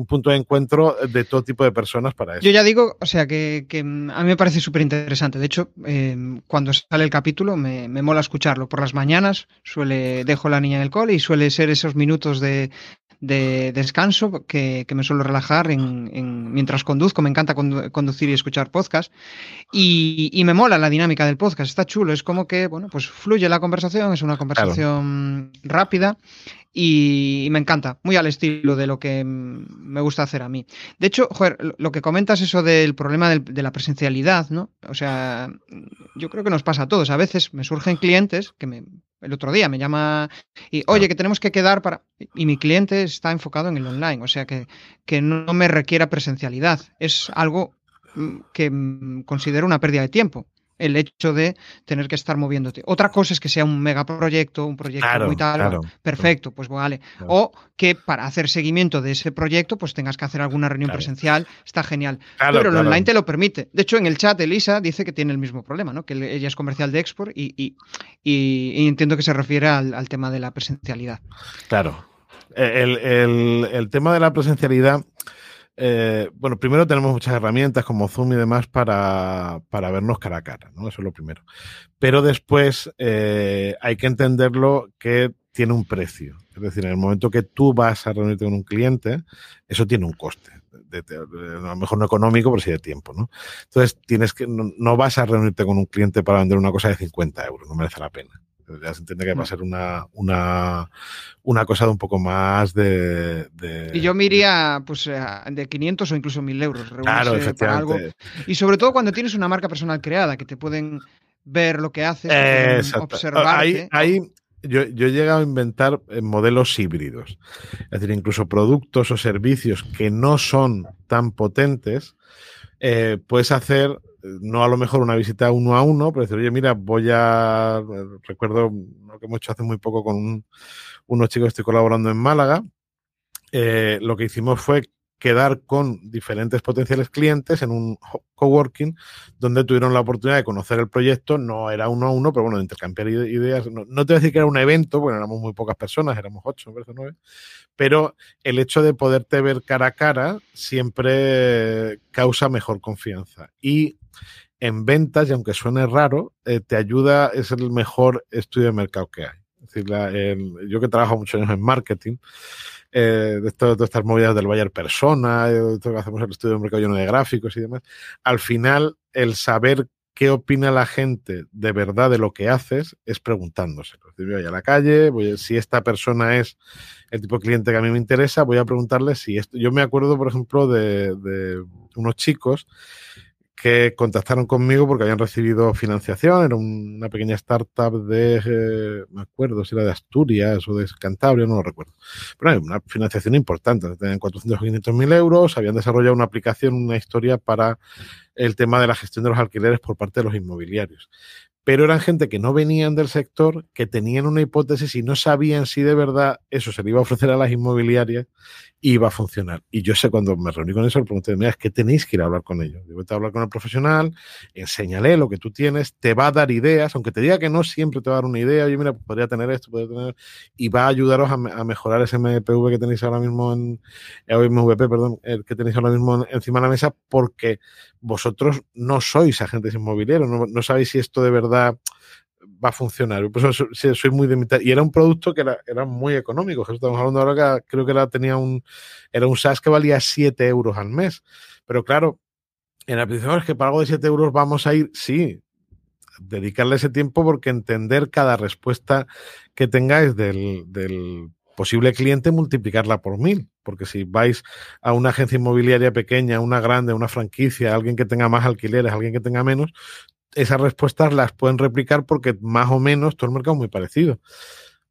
A: punto de encuentro de todo tipo de personas para eso.
B: Yo ya digo, o sea, que, que a mí me parece súper interesante. De hecho, eh, cuando sale el capítulo me, me, mola escucharlo. Por las mañanas suele dejo la niña en el cole y suele ser esos minutos de, de descanso que, que me suelo relajar en, en, mientras conduzco. Me encanta conducir y escuchar podcast. Y, y, me mola la dinámica del podcast. Está chulo. Es como que, bueno, pues fluye la conversación. Es una conversación rápida y, me encanta, muy al estilo de lo que me gusta hacer a mí. De hecho, joder, lo que comentas eso del problema de la presencialidad, ¿no? O sea, yo creo que nos pasa a todos. A veces me surgen clientes que me, el otro día me llama y, oye, que tenemos que quedar para... Y mi cliente está enfocado en el online, o sea, que, que no me requiera presencialidad. Es algo mm, que mm, considero una pérdida de tiempo el hecho de tener que estar moviéndote. Otra cosa es que sea un megaproyecto, un proyecto muy tal, perfecto, pues vale. O que para hacer seguimiento de ese proyecto, pues tengas que hacer alguna reunión presencial, está genial. Pero el online te lo permite. De hecho, en el chat Elisa dice que tiene el mismo problema, ¿no? Que ella es comercial de export y, y, entiendo que se refiere al, tema de la presencialidad.
A: Claro. El, el tema de la presencialidad eh, bueno, primero tenemos muchas herramientas como Zoom y demás para, para vernos cara a cara, ¿no? Eso es lo primero. Pero después eh, hay que entenderlo que tiene un precio. Es decir, en el momento que tú vas a reunirte con un cliente, eso tiene un coste. A lo mejor no económico, pero sí de tiempo, ¿no? Entonces, tienes que, no, vas a reunirte con un cliente para vender una cosa de 50 euros, no merece la pena. Ya se entiende que va a ser una, una, una cosa de un poco más de,
B: Y yo me iría pues, de 500 o incluso 1000 euros.
A: Claro, efectivamente.
B: Y sobre todo cuando tienes una marca personal creada, que te pueden ver lo que haces, observar.
A: Ahí, yo, yo, he llegado a inventar eh, modelos híbridos. Es decir, incluso productos o servicios que no son tan potentes, eh, puedes hacer no a lo mejor una visita uno a uno, pero decir, oye, mira, voy a. Recuerdo lo que hemos hecho hace muy poco con unos chicos que estoy colaborando en Málaga. Eh, lo que hicimos fue quedar con diferentes potenciales clientes en un coworking donde tuvieron la oportunidad de conocer el proyecto. No era uno a uno, pero bueno, de intercambiar ideas. No, te voy a decir que era un evento, bueno, éramos muy pocas personas, éramos ocho, nueve. Pero el hecho de poderte ver cara a cara siempre causa mejor confianza. Y en ventas, y aunque suene raro, eh, te ayuda, es el mejor estudio de mercado que hay. Es decir, yo que trabajo muchos años en marketing, eh, de, todas estas movidas del Bayer Persona, de todo que hacemos el estudio de mercado lleno de gráficos y demás, al final el saber qué opina la gente de verdad de lo que haces es preguntándose. Voy a la calle, voy si esta persona es el tipo de cliente que a mí me interesa, voy a preguntarle si esto. Yo me acuerdo, por ejemplo, de unos chicos que contactaron conmigo porque habían recibido financiación, era una pequeña startup de, eh, me acuerdo si era de Asturias o de Cantabria, no lo recuerdo. Pero hay una financiación importante, tenían 400 o 500 mil euros, habían desarrollado una aplicación, una historia para el tema de la gestión de los alquileres por parte de los inmobiliarios pero eran gente que no venían del sector, que tenían una hipótesis y no sabían si de verdad eso se le iba a ofrecer a las inmobiliarias y iba a funcionar. Y yo sé, cuando me reuní con eso, le pregunté, mira, es que tenéis que ir a hablar con ellos. Debo a hablar con el profesional, enséñale lo que tú tienes, te va a dar ideas, aunque te diga que no, siempre te va a dar una idea, oye, mira, podría tener esto, podría tener, y va a ayudaros a, mejorar ese MPV que tenéis ahora mismo en, eh, MVP, perdón, el que tenéis ahora mismo encima de la mesa, porque vosotros no sois agentes inmobiliarios, no sabéis si esto de verdad va a funcionar. Soy muy de mitad. Y era un producto que era, muy económico. Estamos hablando ahora que creo que era, tenía un, era un SaaS que valía 7 euros al mes. Pero claro, en la principio es que para algo de 7 euros vamos a ir, sí, dedicarle ese tiempo porque entender cada respuesta que tengáis del posible cliente, multiplicarla por mil. Porque si vais a una agencia inmobiliaria pequeña, una grande, una franquicia, alguien que tenga más alquileres, alguien que tenga menos, esas respuestas las pueden replicar porque más o menos todo el mercado es muy parecido.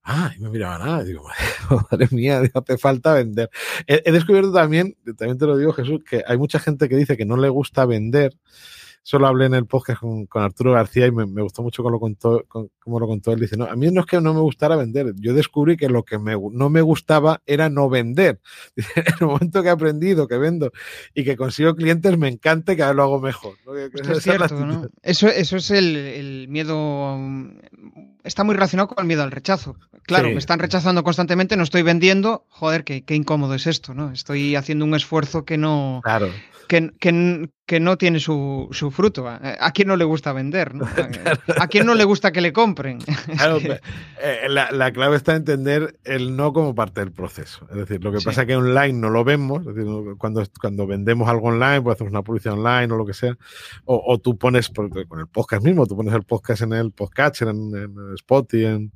A: Ah, y me miraba nada. Digo, madre mía, no te falta vender. He, descubierto también, también te lo digo Jesús, que hay mucha gente que dice que no le gusta vender solo hablé en el podcast con, Arturo García y me, gustó mucho cómo lo, contó, lo contó él. Dice, no, a mí no es que no me gustara vender, yo descubrí que lo que no me gustaba era no vender. en el momento que he aprendido, que vendo y que consigo clientes, me encanta que ahora lo hago mejor.
B: es cierto, ¿no? Eso, eso es el, miedo, está muy relacionado con el miedo al rechazo. Claro, me están rechazando constantemente, no estoy vendiendo, joder, qué, qué incómodo es esto, ¿no? Estoy haciendo un esfuerzo que no...
A: Claro
B: que, que, que no tiene su, su, fruto. ¿A quién no le gusta vender? ¿no? ¿A quién no le gusta que le compren?
A: Claro, eh, la, la, clave está en entender el no como parte del proceso. Es decir, lo que pasa es que online no lo vemos. Es decir, cuando, cuando vendemos algo online, pues hacemos una publicidad online o lo que sea, o, o tú pones, con el podcast mismo, tú pones el podcast en el podcast, en, en Spotify, en,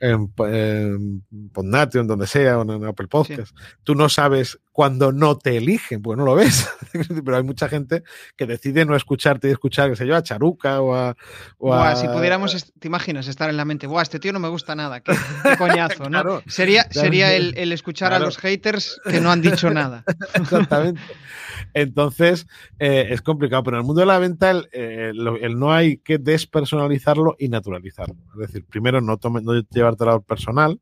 A: en, en en donde sea, o en Apple Podcast. Tú no sabes cuando no te eligen, pues no lo ves. Pero hay mucha gente que decide no escucharte y escuchar, qué sé yo, a Charuca o a.
B: O si pudiéramos, te imaginas estar en la mente, Buah, este tío no me gusta nada, qué, coñazo, ¿no? Sería, sería el, el escuchar a los haters que no han dicho nada.
A: Exactamente. Entonces, eh, es complicado, pero en el mundo de la venta eh, el, no hay que despersonalizarlo y naturalizarlo. Es decir, primero no, tome, no llevarte al personal,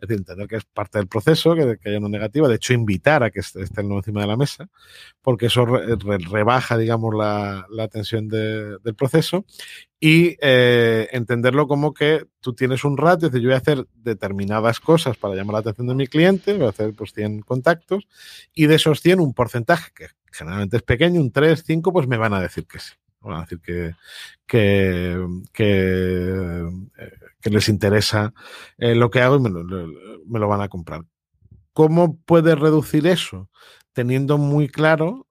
A: Es decir, entender que es parte del proceso, que, haya una negativa, de hecho invitar a que esté, encima de la mesa, porque eso rebaja, digamos, la, tensión del proceso y eh, entenderlo como que tú tienes un ratio, es decir, yo voy a hacer determinadas cosas para llamar la atención de mi cliente, voy a hacer pues 100 contactos y de esos 100 un porcentaje que generalmente es pequeño, un 3, 5, pues me van a decir que sí. Van a decir que, que, que, eh, les interesa eh, lo que hago y me lo, me lo van a comprar. ¿Cómo puedes reducir eso? Teniendo muy claro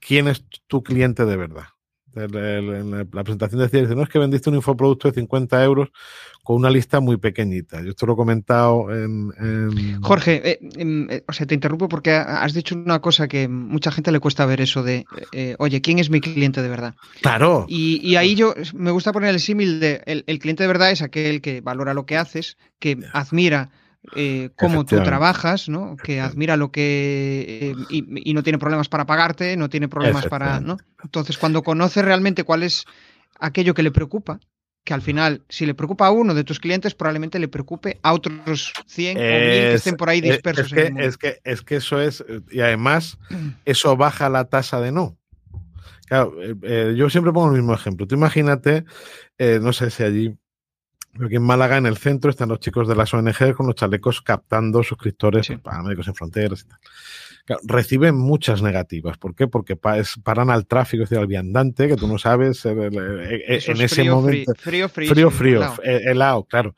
A: quién es tu cliente de verdad en la presentación decía, dice, no es que vendiste un infoproducto de 50 euros con una lista muy pequeñita. Yo esto lo he comentado en...
B: Jorge, eh, em, eh, o sea, te interrumpo porque has dicho una cosa que mucha gente le cuesta ver eso de, eh, oye, ¿quién es mi cliente de verdad?
A: Claro.
B: Y, ahí yo me gusta poner el símil de, el, cliente de verdad es aquel que valora lo que haces, que admira eh, cómo tú trabajas, ¿no? Que admira lo que eh, y, no tiene problemas para pagarte, no tiene problemas para, ¿no? Entonces, cuando conoces realmente cuál es aquello que le preocupa, que al final, si le preocupa a uno de tus clientes, probablemente le preocupe a otros 100 o 1000 que estén por ahí dispersos.
A: Es que, es que, es que eso es, y además, eso baja la tasa de no. Claro, eh, yo siempre pongo el mismo ejemplo. Tú imagínate, no sé si allí Aquí en Málaga, en el centro, están los chicos de las ONG con los chalecos captando suscriptores para Médicos en Fronteras y tal. reciben muchas negativas. ¿Por qué? Porque paran al tráfico, es decir, al viandante, que tú no sabes eh, eh, en ese momento.
B: Frío, frío.
A: Frío, frío, helado, eh, claro.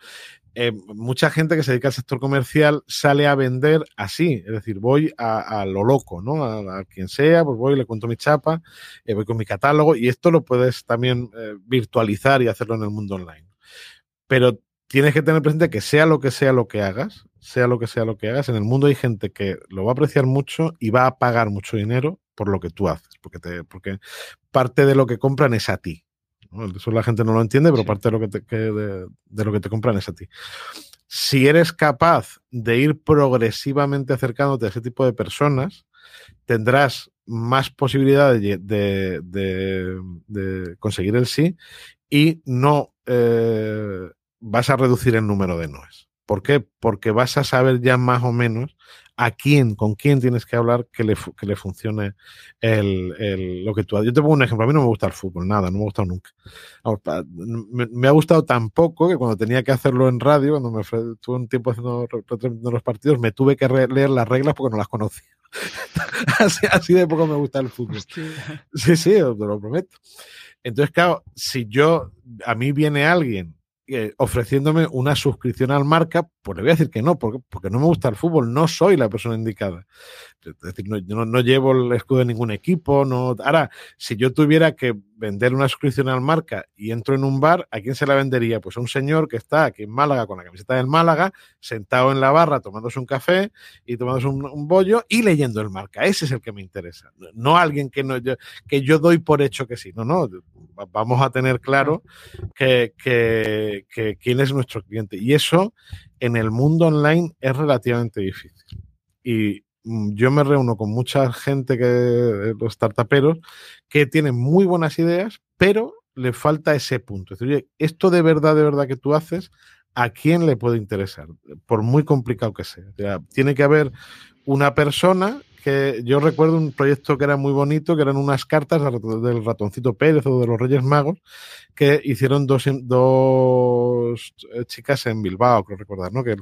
A: mucha gente que se dedica al sector comercial sale a vender así, es decir, voy a, lo loco, ¿no? A, quien sea, pues voy, le cuento mi chapa, voy con mi catálogo y esto lo puedes también virtualizar y hacerlo en el mundo online pero tienes que tener presente que sea lo que sea lo que hagas, sea lo que sea lo que hagas, en el mundo hay gente que lo va a apreciar mucho y va a pagar mucho dinero por lo que tú haces, porque, te, porque parte de lo que compran es a ti. Eso la gente no lo entiende, pero parte de lo que, te, de, lo que te compran es a ti. Si eres capaz de ir progresivamente acercándote a ese tipo de personas, tendrás más posibilidades de, de, conseguir el sí y no eh, vas a reducir el número de noes. ¿Por qué? Porque vas a saber ya más o menos a quién, con quién tienes que hablar que le, que le funcione el, lo que tú Yo te pongo un ejemplo. A mí no me gusta el fútbol, nada, no me ha gustado nunca. Me, ha gustado tan poco que cuando tenía que hacerlo en radio, cuando me estuve un tiempo haciendo los partidos, me tuve que leer las reglas porque no las conocía. así, así, de poco me gusta el fútbol. Sí, sí, te lo prometo. Entonces, claro, si yo, a mí viene alguien eh, ofreciéndome una suscripción al marca, pues le voy a decir que no, porque, porque no me gusta el fútbol, no soy la persona indicada. Es decir, no, yo no, llevo el escudo de ningún equipo. No, ahora, si yo tuviera que vender una suscripción al marca y entro en un bar, ¿a quién se la vendería? Pues a un señor que está aquí en Málaga con la camiseta del Málaga, sentado en la barra tomándose un café y tomándose un, bollo y leyendo el marca. Ese es el que me interesa. No alguien que, no, yo, que yo doy por hecho que sí. No, no. Vamos a tener claro que, que, que quién es nuestro cliente. Y eso en el mundo online es relativamente difícil. Y Mm, yo me reúno con mucha gente que eh, los startuperos que tienen muy buenas ideas, pero le falta ese punto. Es decir, esto de verdad, de verdad que tú haces, ¿a quién le puede interesar? Por muy complicado que sea. tiene que haber una persona yo recuerdo un proyecto que era muy bonito, que eran unas cartas del ratoncito Pérez o de los Reyes Magos, que hicieron dos, eh, chicas en Bilbao, creo recordar, ¿no? Que,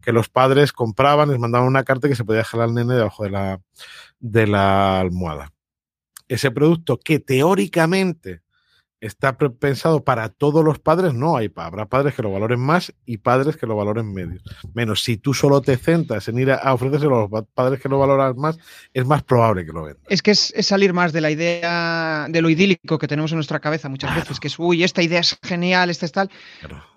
A: que los padres compraban, les mandaban una carta que se podía dejar al nene debajo de la, de la almohada. Ese producto que teóricamente está pensado para todos los padres, no, hay, habrá padres que lo valoren más y padres que lo valoren medio. Menos si tú solo te centras en ir a, ofrecérselo a los padres que lo valoran más, es más probable que lo vendan.
B: Es que es, salir más de la idea, de lo idílico que tenemos en nuestra cabeza muchas veces, que es, uy, esta idea es genial, esta es tal.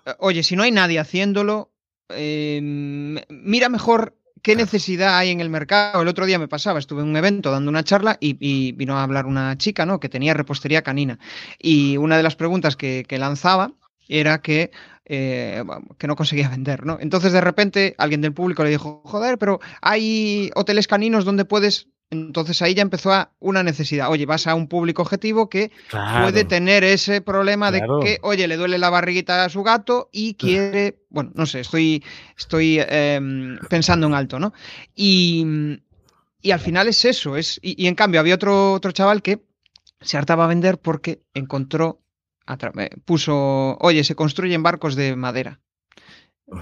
B: Eh, oye, si no hay nadie haciéndolo, eh, mira mejor ¿Qué necesidad hay en el mercado? El otro día me pasaba, estuve en un evento dando una charla y, vino a hablar una chica, ¿no? Que tenía repostería canina. Y una de las preguntas que, lanzaba era que, eh, que no conseguía vender, ¿no? Entonces de repente alguien del público le dijo, joder, pero hay hoteles caninos donde puedes Entonces ahí ya empezó a una necesidad. Oye, vas a un público objetivo que puede tener ese problema de que, oye, le duele la barriguita a su gato y quiere, bueno, no sé, estoy, estoy em, pensando en alto, ¿no? Y, al final es eso, es, y, en cambio había otro, otro chaval que se hartaba a vender porque encontró, puso, oye, se construyen barcos de madera.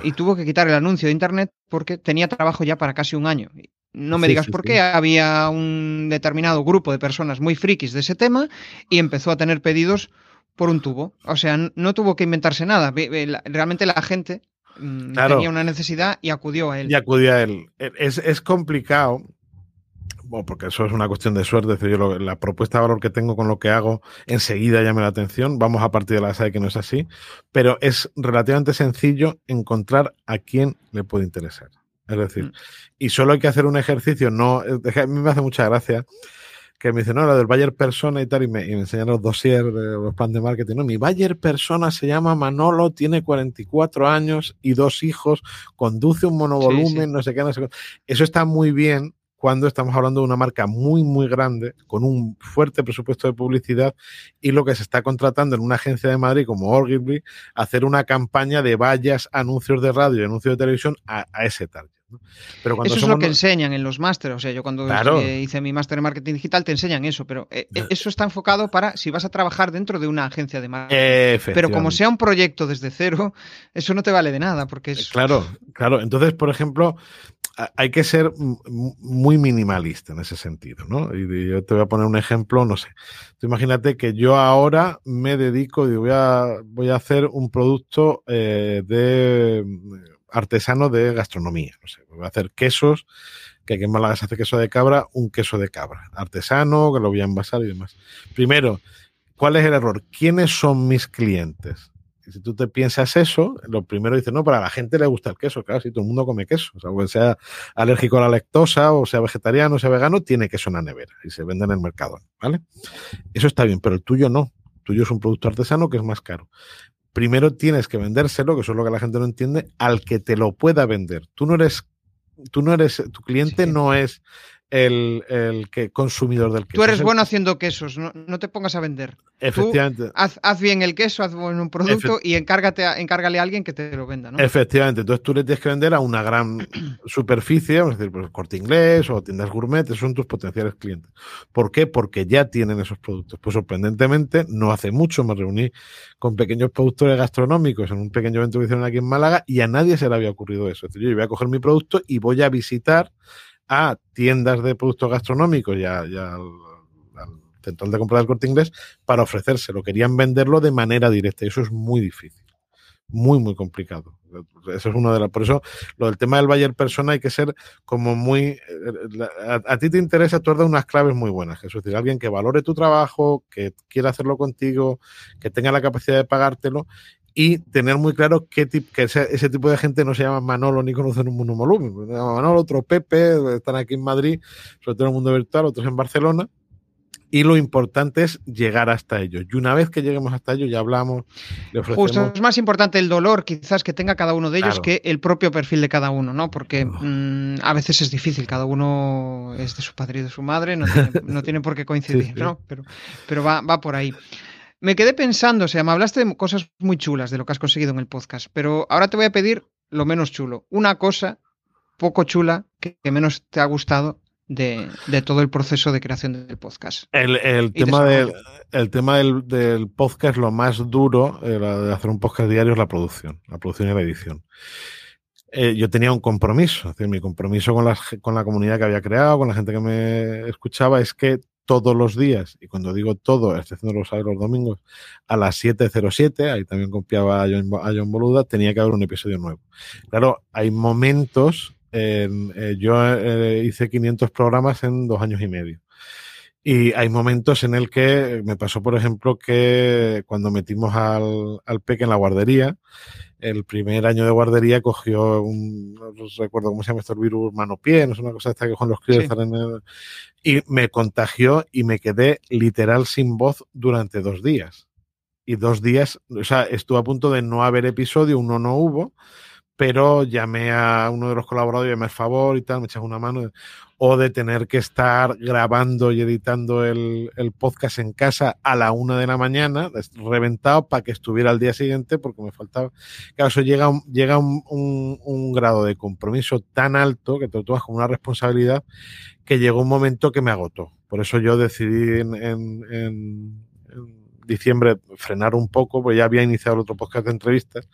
B: Y tuvo que quitar el anuncio de internet porque tenía trabajo ya para casi un año. No me digas por qué, había un determinado grupo de personas muy frikis de ese tema y empezó a tener pedidos por un tubo. O sea, no tuvo que inventarse nada. Realmente la gente mm, tenía una necesidad y acudió a él.
A: Y acudió a él. E, es, es complicado, bueno, porque eso es una cuestión de suerte. yo la propuesta de valor que tengo con lo que hago enseguida llama la atención. Vamos a partir de la base de que no es así, pero es relativamente sencillo encontrar a quién le puede interesar. Es decir, mm. y solo hay que hacer un ejercicio, no, a mí me hace mucha gracia que me dicen, no, lo del Bayer Persona y tal, y me, enseñan los dossiers, los planes de marketing. No, mi Bayer Persona se llama Manolo, tiene 44 años y dos hijos, conduce un monovolumen, no sé qué, no sé qué. Eso está muy bien cuando estamos hablando de una marca muy, muy grande, con un fuerte presupuesto de publicidad y lo que se está contratando en una agencia de Madrid como Ogilvy, hacer una campaña de vallas, anuncios de radio y anuncios de televisión a, a ese target.
B: Pero eso es lo que enseñan en los másteres. O sea, yo cuando hice mi máster en marketing digital te enseñan eso, pero eh, eh, eso está enfocado para si vas a trabajar dentro de una agencia de marketing. Pero como sea un proyecto desde cero, eso no te vale de nada. porque es...
A: Claro, claro. Entonces, por ejemplo, hay que ser muy minimalista en ese sentido, ¿no? Y yo te voy a poner un ejemplo, no sé. Tú imagínate que yo ahora me dedico y voy a, voy a hacer un producto eh, de artesano de gastronomía. No sé, voy a hacer quesos, que aquí en Málaga se hace queso de cabra, un queso de cabra. Artesano, que lo voy a envasar y demás. Primero, ¿cuál es el error? ¿Quiénes son mis clientes? si tú te piensas eso, lo primero dices, no, para la gente le gusta el queso, claro, si todo el mundo come queso, o sea, que sea alérgico a la lactosa, o sea vegetariano, o sea vegano, tiene queso en la nevera y se vende en el mercado, ¿vale? Eso está bien, pero el tuyo no. El tuyo es un producto artesano que es más caro primero tienes que vendérselo, que eso es lo que la gente no entiende, al que te lo pueda vender. Tú no eres, tú no eres, tu cliente no es el, el, que consumidor del queso.
B: Tú eres bueno haciendo quesos, no, te pongas a vender.
A: Efectivamente.
B: haz, bien el queso, haz buen un producto y encárgate a, encárgale a alguien que te lo venda, ¿no?
A: Efectivamente. Entonces tú le tienes que vender a una gran superficie, vamos a decir, pues corte inglés o tiendas gourmet, esos son tus potenciales clientes. ¿Por qué? Porque ya tienen esos productos. Pues sorprendentemente, no hace mucho me reuní con pequeños productores gastronómicos en un pequeño evento que hicieron aquí en Málaga y a nadie se le había ocurrido eso. Es decir, yo voy a coger mi producto y voy a visitar a tiendas de productos gastronómicos y, al, central de compra del corte inglés para ofrecérselo. Querían venderlo de manera directa y eso es muy difícil. Muy, muy complicado. Eso es una de las. Por eso, lo del tema del Bayer Persona hay que ser como muy. A, ti te interesa, tú has unas claves muy buenas. Es decir, alguien que valore tu trabajo, que quiera hacerlo contigo, que tenga la capacidad de pagártelo y tener muy claro qué tipo, que ese, tipo de gente no se llama Manolo ni conocen un monovolumen. Se llama Manolo, otro Pepe, están aquí en Madrid, sobre todo en el mundo virtual, otros en Barcelona. Y lo importante es llegar hasta ellos. Y una vez que lleguemos hasta ellos, ya hablamos,
B: le ofrecemos... Justo, es más importante el dolor quizás que tenga cada uno de ellos que el propio perfil de cada uno, ¿no? Porque mm, a veces es difícil, cada uno es de su padre y de su madre, no tiene, no tiene por qué coincidir, ¿no? Pero, pero va, va por ahí. Me quedé pensando, o sea, me hablaste de cosas muy chulas de lo que has conseguido en el podcast, pero ahora te voy a pedir lo menos chulo. Una cosa poco chula que, menos te ha gustado de, todo el proceso de creación del podcast.
A: El, tema, del, el tema del, podcast, lo más duro de hacer un podcast diario es la producción, la producción y la edición. Eh, yo tenía un compromiso, es decir, mi compromiso con la, con la comunidad que había creado, con la gente que me escuchaba, es que todos los días, y cuando digo todo, de los sábados los domingos, a las 7.07, ahí también confiaba a John, Boluda, tenía que haber un episodio nuevo. Claro, hay momentos, eh, yo eh, hice 500 programas en dos años y medio. Y hay momentos en el que me pasó, por ejemplo, que cuando metimos al, al peque en la guardería, el primer año de guardería cogió un, no recuerdo cómo se llama esto, el virus mano-pie, no es una cosa esta que con los críos en el, y me contagió y me quedé literal sin voz durante dos días. Y dos días, o sea, estuve a punto de no haber episodio, uno no hubo, pero llamé a uno de los colaboradores y me favor y tal, me echas una mano, o de tener que estar grabando y editando el, podcast en casa a la una de la mañana, reventado para que estuviera al día siguiente porque me faltaba. Claro, eso llega, llega un, grado de compromiso tan alto que te tomas como una responsabilidad que llegó un momento que me agotó. Por eso yo decidí en, en diciembre frenar un poco, pues ya había iniciado otro podcast de entrevistas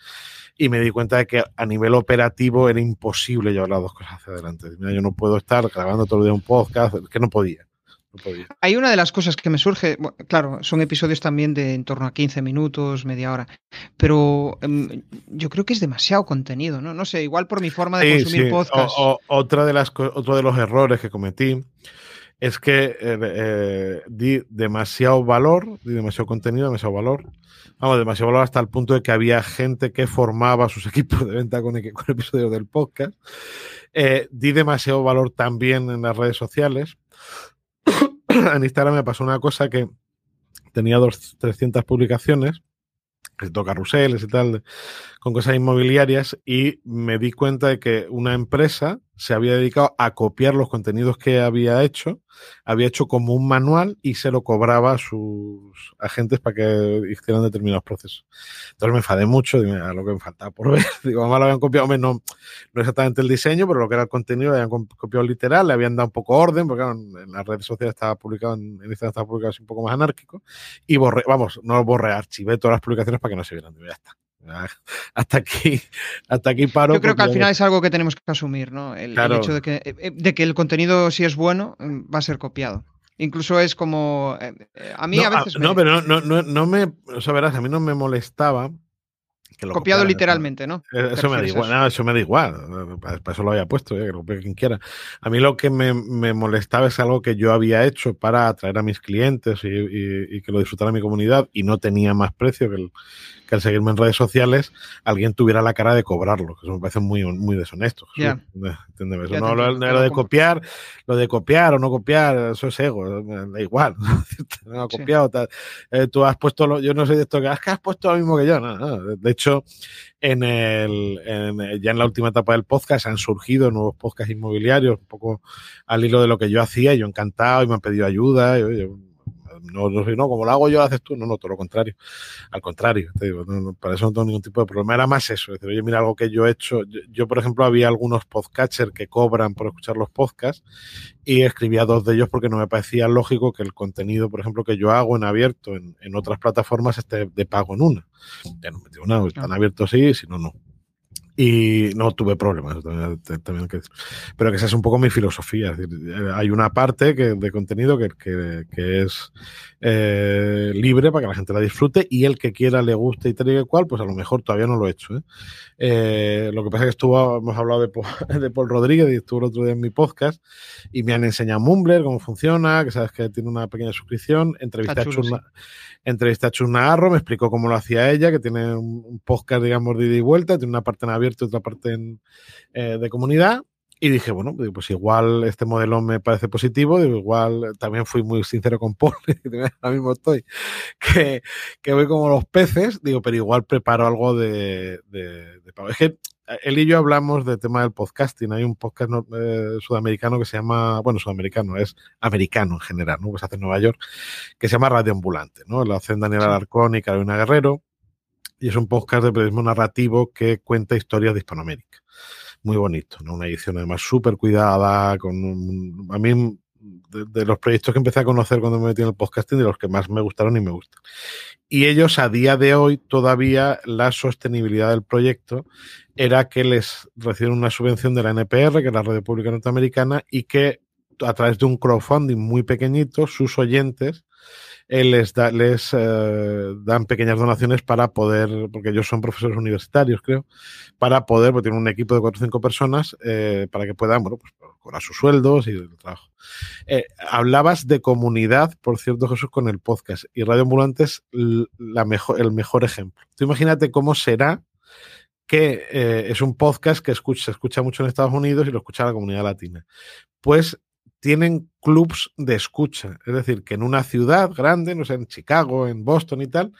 A: y me di cuenta de que a nivel operativo era imposible llevar las dos cosas hacia adelante. yo no puedo estar grabando todo el día un podcast, que no podía.
B: Hay una de las cosas que me surge, claro, son episodios también de en torno a 15 minutos, media hora, pero em, yo creo que es demasiado contenido, ¿no? No sé, igual por mi forma de consumir podcast.
A: otra de las, otro de los errores que cometí es que eh, eh, di demasiado valor, di demasiado contenido, demasiado valor. Vamos, demasiado valor hasta el punto de que había gente que formaba sus equipos de venta con, con episodios del podcast. Eh, di demasiado valor también en las redes sociales. en Instagram me pasó una cosa que tenía dos, 300 publicaciones carruseles y tal, con cosas inmobiliarias, y me di cuenta de que una empresa se había dedicado a copiar los contenidos que había hecho, había hecho como un manual y se lo cobraba a sus agentes para que hicieran determinados procesos. Entonces me enfadé mucho, dime, a lo que me faltaba por ver. Digo, además lo habían copiado, no, no exactamente el diseño, pero lo que era el contenido, lo habían copiado literal, le habían dado un poco orden, porque en las redes sociales estaba publicado, en, Instagram estaba publicado así un poco más anárquico, y borré, vamos, no borré, archivé todas las publicaciones para que no se vieran. Ya está hasta aquí, hasta aquí paro.
B: Yo creo que al final es algo que tenemos que asumir, ¿no? El, hecho de que, eh, eh, de que el contenido, si es bueno, mm, va a ser copiado. Incluso es como. Eh, a mí a veces.
A: No, pero no, no, no, me. O sea, verás, a mí no me molestaba.
B: Copiado literalmente, ¿no?
A: Eso me, da igual, eso me da igual. Para, eso lo había puesto, que lo quien quiera. A mí lo que me, me, molestaba es algo que yo había hecho para atraer a mis clientes y, y que lo disfrutara mi comunidad y no tenía más precio que el, que seguirme en redes sociales alguien tuviera la cara de cobrarlo, que eso me parece muy, muy deshonesto. No, lo, de copiar, lo de copiar o no copiar, eso es ego, da igual. no copiado, eh, tú has puesto, lo, yo no sé de esto, que has puesto lo mismo que yo. De hecho, en el, ya en la última etapa del podcast han surgido nuevos podcasts inmobiliarios, un poco al hilo de lo que yo hacía, yo encantado y me han pedido ayuda. No, no, no, como lo hago yo, lo haces tú. No, no, todo lo contrario. Al contrario, te digo, para eso no tengo ningún tipo de problema. Era más eso. decir, oye, mira, algo que yo he hecho. Yo, por ejemplo, había algunos podcasters que cobran por escuchar los podcasts y escribía dos de ellos porque no me parecía lógico que el contenido, por ejemplo, que yo hago en abierto en, en otras plataformas esté de pago en una. Ya no me digo, no, están abiertos sí, si no, no. Y no tuve problemas, también, pero que esa es un poco mi filosofía. Eh, hay una parte que, de contenido que, que, es eh, libre para que la gente la disfrute y el que quiera le guste y tal y cual, pues a lo mejor todavía no lo he hecho. ¿eh? lo que pasa es que estuvo, hemos hablado de, de, Paul Rodríguez y estuvo el otro día en mi podcast y me han enseñado Mumbler, cómo funciona, que sabes que tiene una pequeña suscripción, entrevista chulo, Entrevisté a Chus Navarro, me explicó cómo lo hacía ella, que tiene un podcast, digamos, de ida y vuelta, tiene una parte en abierto y otra parte en, eh, de comunidad. Y dije, bueno, pues igual este modelo me parece positivo, igual también fui muy sincero con Paul, ahora mismo estoy, que, que voy como los peces, digo, pero igual preparo algo de, de, de Es que él y yo hablamos del tema del podcasting. Hay un podcast eh, sudamericano que se llama, bueno, sudamericano, es americano en general, ¿no? Que se hace en Nueva York, que se llama Radio Ambulante, ¿no? Lo hacen Daniel Alarcón y Carolina Guerrero. Y es un podcast de periodismo narrativo que cuenta historias de Hispanoamérica. Muy bonito, ¿no? Una edición además súper cuidada, con un, a mí de, los proyectos que empecé a conocer cuando me metí en el podcasting, de los que más me gustaron y me gustan. Y ellos a día de hoy todavía la sostenibilidad del proyecto era que les reciben una subvención de la NPR, que es la Red Pública Norteamericana, y que a través de un crowdfunding muy pequeñito, sus oyentes eh, les, eh, dan pequeñas donaciones para poder, porque ellos son profesores universitarios, creo, para poder, porque tienen un equipo de cuatro o cinco personas, eh, para que puedan, bueno, pues cobrar sus sueldos y el trabajo. hablabas de comunidad, por cierto, Jesús, con el podcast, y Radio Ambulantes la mejor, el mejor ejemplo. Tú imagínate cómo será que es un podcast que se escucha mucho en Estados Unidos y lo escucha la comunidad latina. Pues tienen clubs de escucha. Es decir, que en una ciudad grande, no sé, en Chicago, en Boston y tal,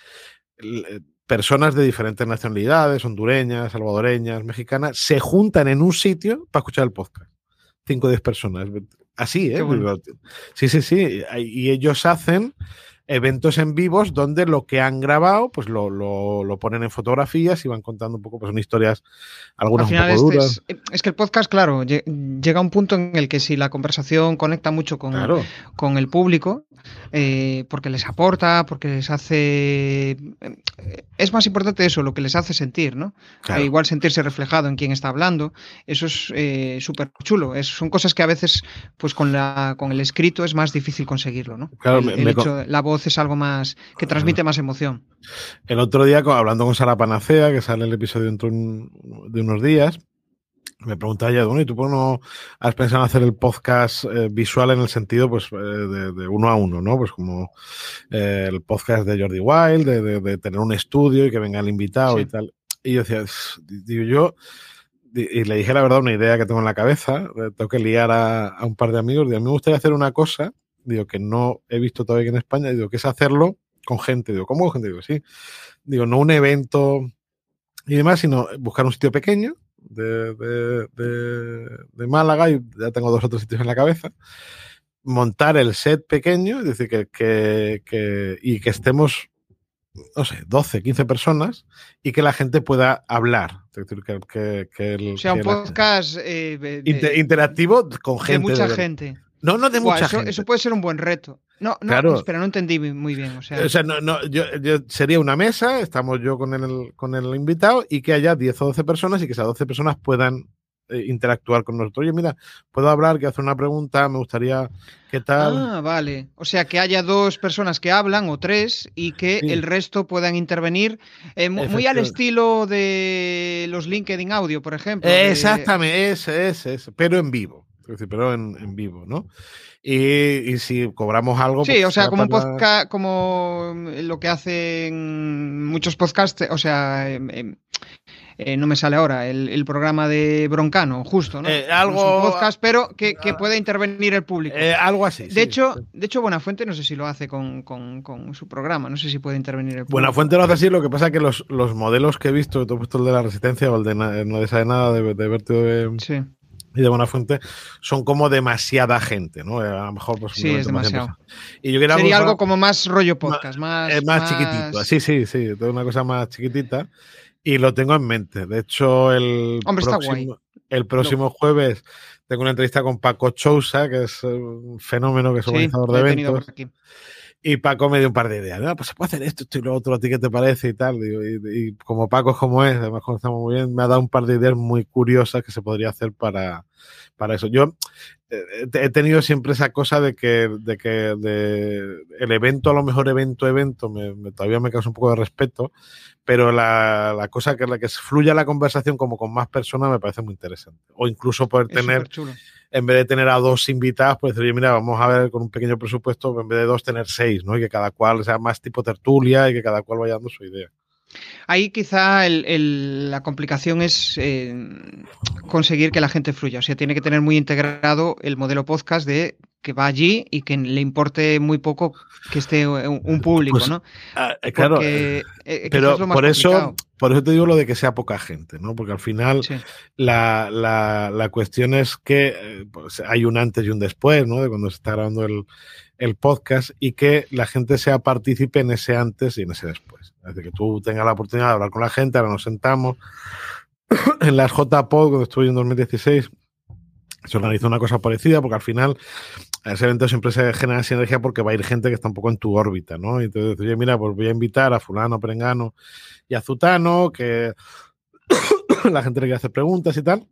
A: personas de diferentes nacionalidades, hondureñas, salvadoreñas, mexicanas, se juntan en un sitio para escuchar el podcast. Cinco o diez personas. Así, ¿eh? Sí, sí, sí. Y ellos hacen eventos en vivos donde lo que han grabado, pues lo, lo, ponen en fotografías y van contando un poco, pues son historias, algunas un poco duras.
B: Es, que el podcast, claro, llega a un punto en el que si la conversación conecta mucho con, con el público, eh, porque les aporta, porque les hace... Eh, es más importante eso, lo que les hace sentir, ¿no? Eh, igual sentirse reflejado en quien está hablando, eso es súper chulo. Es, son cosas que a veces, pues con, la, con el escrito es más difícil conseguirlo, ¿no? Claro, la voz es algo más que transmite más emoción.
A: El otro día, hablando con Sara Panacea, que sale el episodio dentro de unos días, me preguntaba ya, bueno, ¿y tú por no has pensado en hacer el podcast eh, visual en el sentido pues eh, de, uno a uno, ¿no? Pues como eh, el podcast de Jordi Wild, de, tener un estudio y que venga el invitado y tal. Y yo decía, digo yo, y le dije la verdad una idea que tengo en la cabeza, tengo que liar a, un par de amigos, digo, a mí me gustaría hacer una cosa digo, que no he visto todavía en España, digo, que es hacerlo con gente. Digo, ¿cómo gente? Digo, sí. Digo, no un evento y demás, sino buscar un sitio pequeño de, de, Málaga, y ya tengo dos otros sitios en la cabeza, montar el set pequeño, es decir, que, que, y que estemos, no sé, 12, 15 personas y que la gente pueda hablar. Es decir, que, el,
B: o sea, un podcast eh,
A: interactivo con gente.
B: De mucha gente.
A: No, no de mucha
B: eso,
A: gente.
B: Eso puede ser un buen reto. No, no, claro. espera, no entendí muy bien. O sea,
A: o sea no, no, yo, sería una mesa, estamos yo con el, con el invitado y que haya 10 o 12 personas y que esas 12 personas puedan eh, interactuar con nosotros. Oye, mira, puedo hablar, que hacer una pregunta, me gustaría, ¿qué tal?
B: Ah, vale. O sea, que haya dos personas que hablan o tres y que el resto puedan intervenir eh, muy al estilo de los LinkedIn Audio, por ejemplo.
A: Exactamente, ese, ese, ese, pero en vivo pero en, vivo, ¿no? Y, si cobramos algo.
B: Sí, pues o sea, como un podcast, como lo que hacen muchos podcasts, o sea, em, em, eh, no me sale ahora, el, programa de Broncano, justo, ¿no?
A: Eh, algo.
B: podcast, pero que, que pueda intervenir el público.
A: Eh, algo así.
B: De, hecho, de hecho, Buenafuente no sé si lo hace con, su programa, no sé si puede intervenir el público.
A: Buenafuente lo hace así, lo que pasa es que los, los modelos que he visto, he puesto el de la Resistencia o el de No de Nada, de, de Vértigo de. Sí y de buena fuente son como demasiada gente, ¿no? A lo mejor pues,
B: sí, es demasiado. Y yo Sería algo como más rollo podcast, más,
A: más, más, chiquitito. Sí, sí, sí, una cosa más chiquitita y lo tengo en mente. De hecho, el próximo, El próximo jueves tengo una entrevista con Paco Chousa, que es un fenómeno que es organizador de eventos. Y Paco me dio un par de ideas. pues se puede hacer esto, esto y lo otro, ¿a ti qué te parece? Y tal. Y, como Paco es como es, además conocemos muy bien, me ha dado un par de ideas muy curiosas que se podría hacer para, para eso. Yo he tenido siempre esa cosa de que, de que de, el evento, a lo mejor evento, evento, me, todavía me causa un poco de respeto, pero la, la, cosa que la que fluya la conversación como con más personas me parece muy interesante. O incluso poder tener en vez de tener a dos invitados, pues decir, mira, vamos a ver con un pequeño presupuesto, en vez de dos, tener seis, ¿no? Y que cada cual sea más tipo tertulia y que cada cual vaya dando su idea.
B: Ahí quizá la complicación es eh, conseguir que la gente fluya. O sea, tiene que tener muy integrado el modelo podcast de que va allí y que le importe muy poco que esté un, público, pues, ¿no?
A: Ah, eh, claro, eh, pero por eso, por eso te digo lo de que sea poca gente, ¿no? Porque al final la, la, cuestión es que pues, hay un antes y un después, ¿no? De cuando se está grabando el, el podcast y que la gente sea partícipe en ese antes y en ese después. Es decir, que tú tengas la oportunidad de hablar con la gente, ahora nos sentamos. en las JPod, cuando estuve en 2016, se organizó una cosa parecida, porque al final ese evento siempre se genera sinergia porque va a ir gente que está un poco en tu órbita, ¿no? Y entonces, oye, mira, pues voy a invitar a fulano, perengano y a zutano, que la gente le quiere hacer preguntas y tal.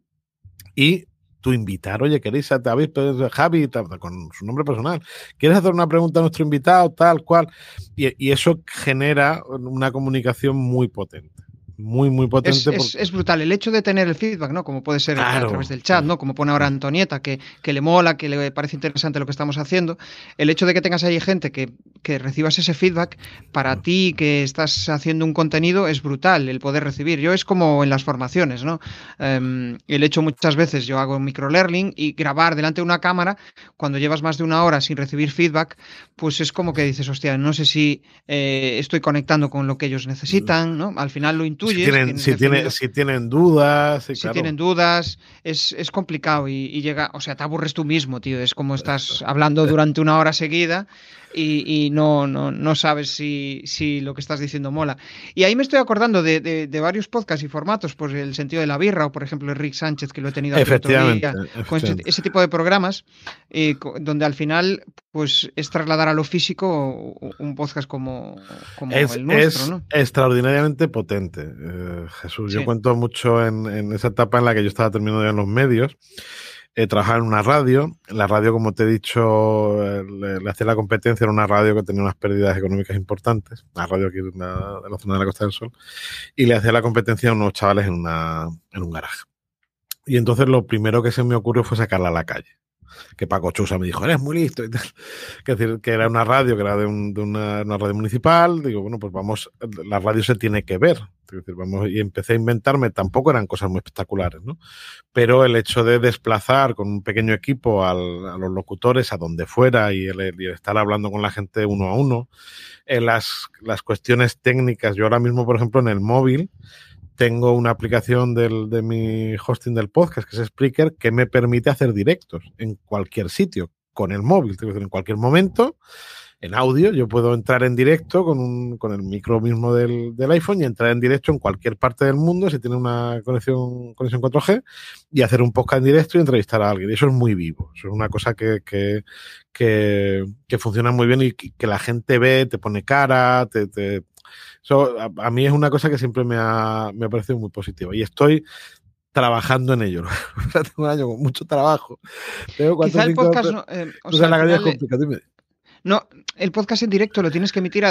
A: Y tú invitar, oye, queréis, a David, Javi, con su nombre personal, ¿quieres hacer una pregunta a nuestro invitado, tal cual? Y eso genera una comunicación muy potente. Muy, muy potente.
B: Es, brutal. El hecho de tener el feedback, ¿no? Como puede ser a través del chat, ¿no? Como pone ahora Antonieta, que, que, le mola, que le parece interesante lo que estamos haciendo. El hecho de que tengas ahí gente que, que recibas ese feedback, para ti que estás haciendo un contenido, es brutal el poder recibir. Yo es como en las formaciones, ¿no? Em, el hecho muchas veces, yo hago microlearning y grabar delante de una cámara, cuando llevas más de una hora sin recibir feedback, pues es como que dices, hostia, no sé si eh, estoy conectando con lo que ellos necesitan, ¿no? Al final lo
A: Si tienen, si, tienen dudas.
B: si tienen dudas, es, es complicado y, llega, o sea, te aburres tú mismo, tío. Es como estás hablando durante una hora seguida y, no, no, no, sabes si, si, lo que estás diciendo mola. Y ahí me estoy acordando de, de, varios podcasts y formatos, pues el sentido de la birra, o por ejemplo Rick Sánchez, que lo he tenido
A: efectivamente,
B: con ese, tipo de programas, eh, donde al final pues es trasladar a lo físico un podcast como, como el nuestro.
A: Es extraordinariamente potente, eh, Jesús. Yo cuento mucho en, en, esa etapa en la que yo estaba terminando ya en los medios he trabajado en una radio. La radio, como te he dicho, eh, le, hacía la competencia, era una radio que tenía unas pérdidas económicas importantes, una radio aquí de la, zona de la Costa del Sol, y le hacía la competencia a unos chavales en, una, en un garaje. Y entonces lo primero que se me ocurrió fue sacarla a la calle que Paco Chusa me dijo, eres muy listo y. Que decir, que era una radio, que era de, una, radio municipal. Digo, bueno, pues vamos, la radio se tiene que ver. Y empecé a inventarme, tampoco eran cosas muy espectaculares, ¿no? Pero el hecho de desplazar con un pequeño equipo a los locutores a donde fuera y estar hablando con la gente uno a uno, en las, las cuestiones técnicas, yo ahora mismo, por ejemplo, en el móvil, tengo una aplicación del, de mi hosting del podcast, que es Spreaker, que me permite hacer directos en cualquier sitio, con el móvil, en cualquier momento, en audio, yo puedo entrar en directo con, un, con el micro mismo del, del, iPhone y entrar en directo en cualquier parte del mundo si tiene una conexión, conexión 4G y hacer un podcast en directo y entrevistar a alguien. Y eso es muy vivo, es una cosa que, que, que, que funciona muy bien y que la gente ve, te pone cara, te a, mí es una cosa que siempre me ha, me ha parecido muy positiva y estoy trabajando en ello. Tengo un año con mucho trabajo.
B: Quizá el podcast no, eh, o sea, la No, el podcast en directo lo tienes que emitir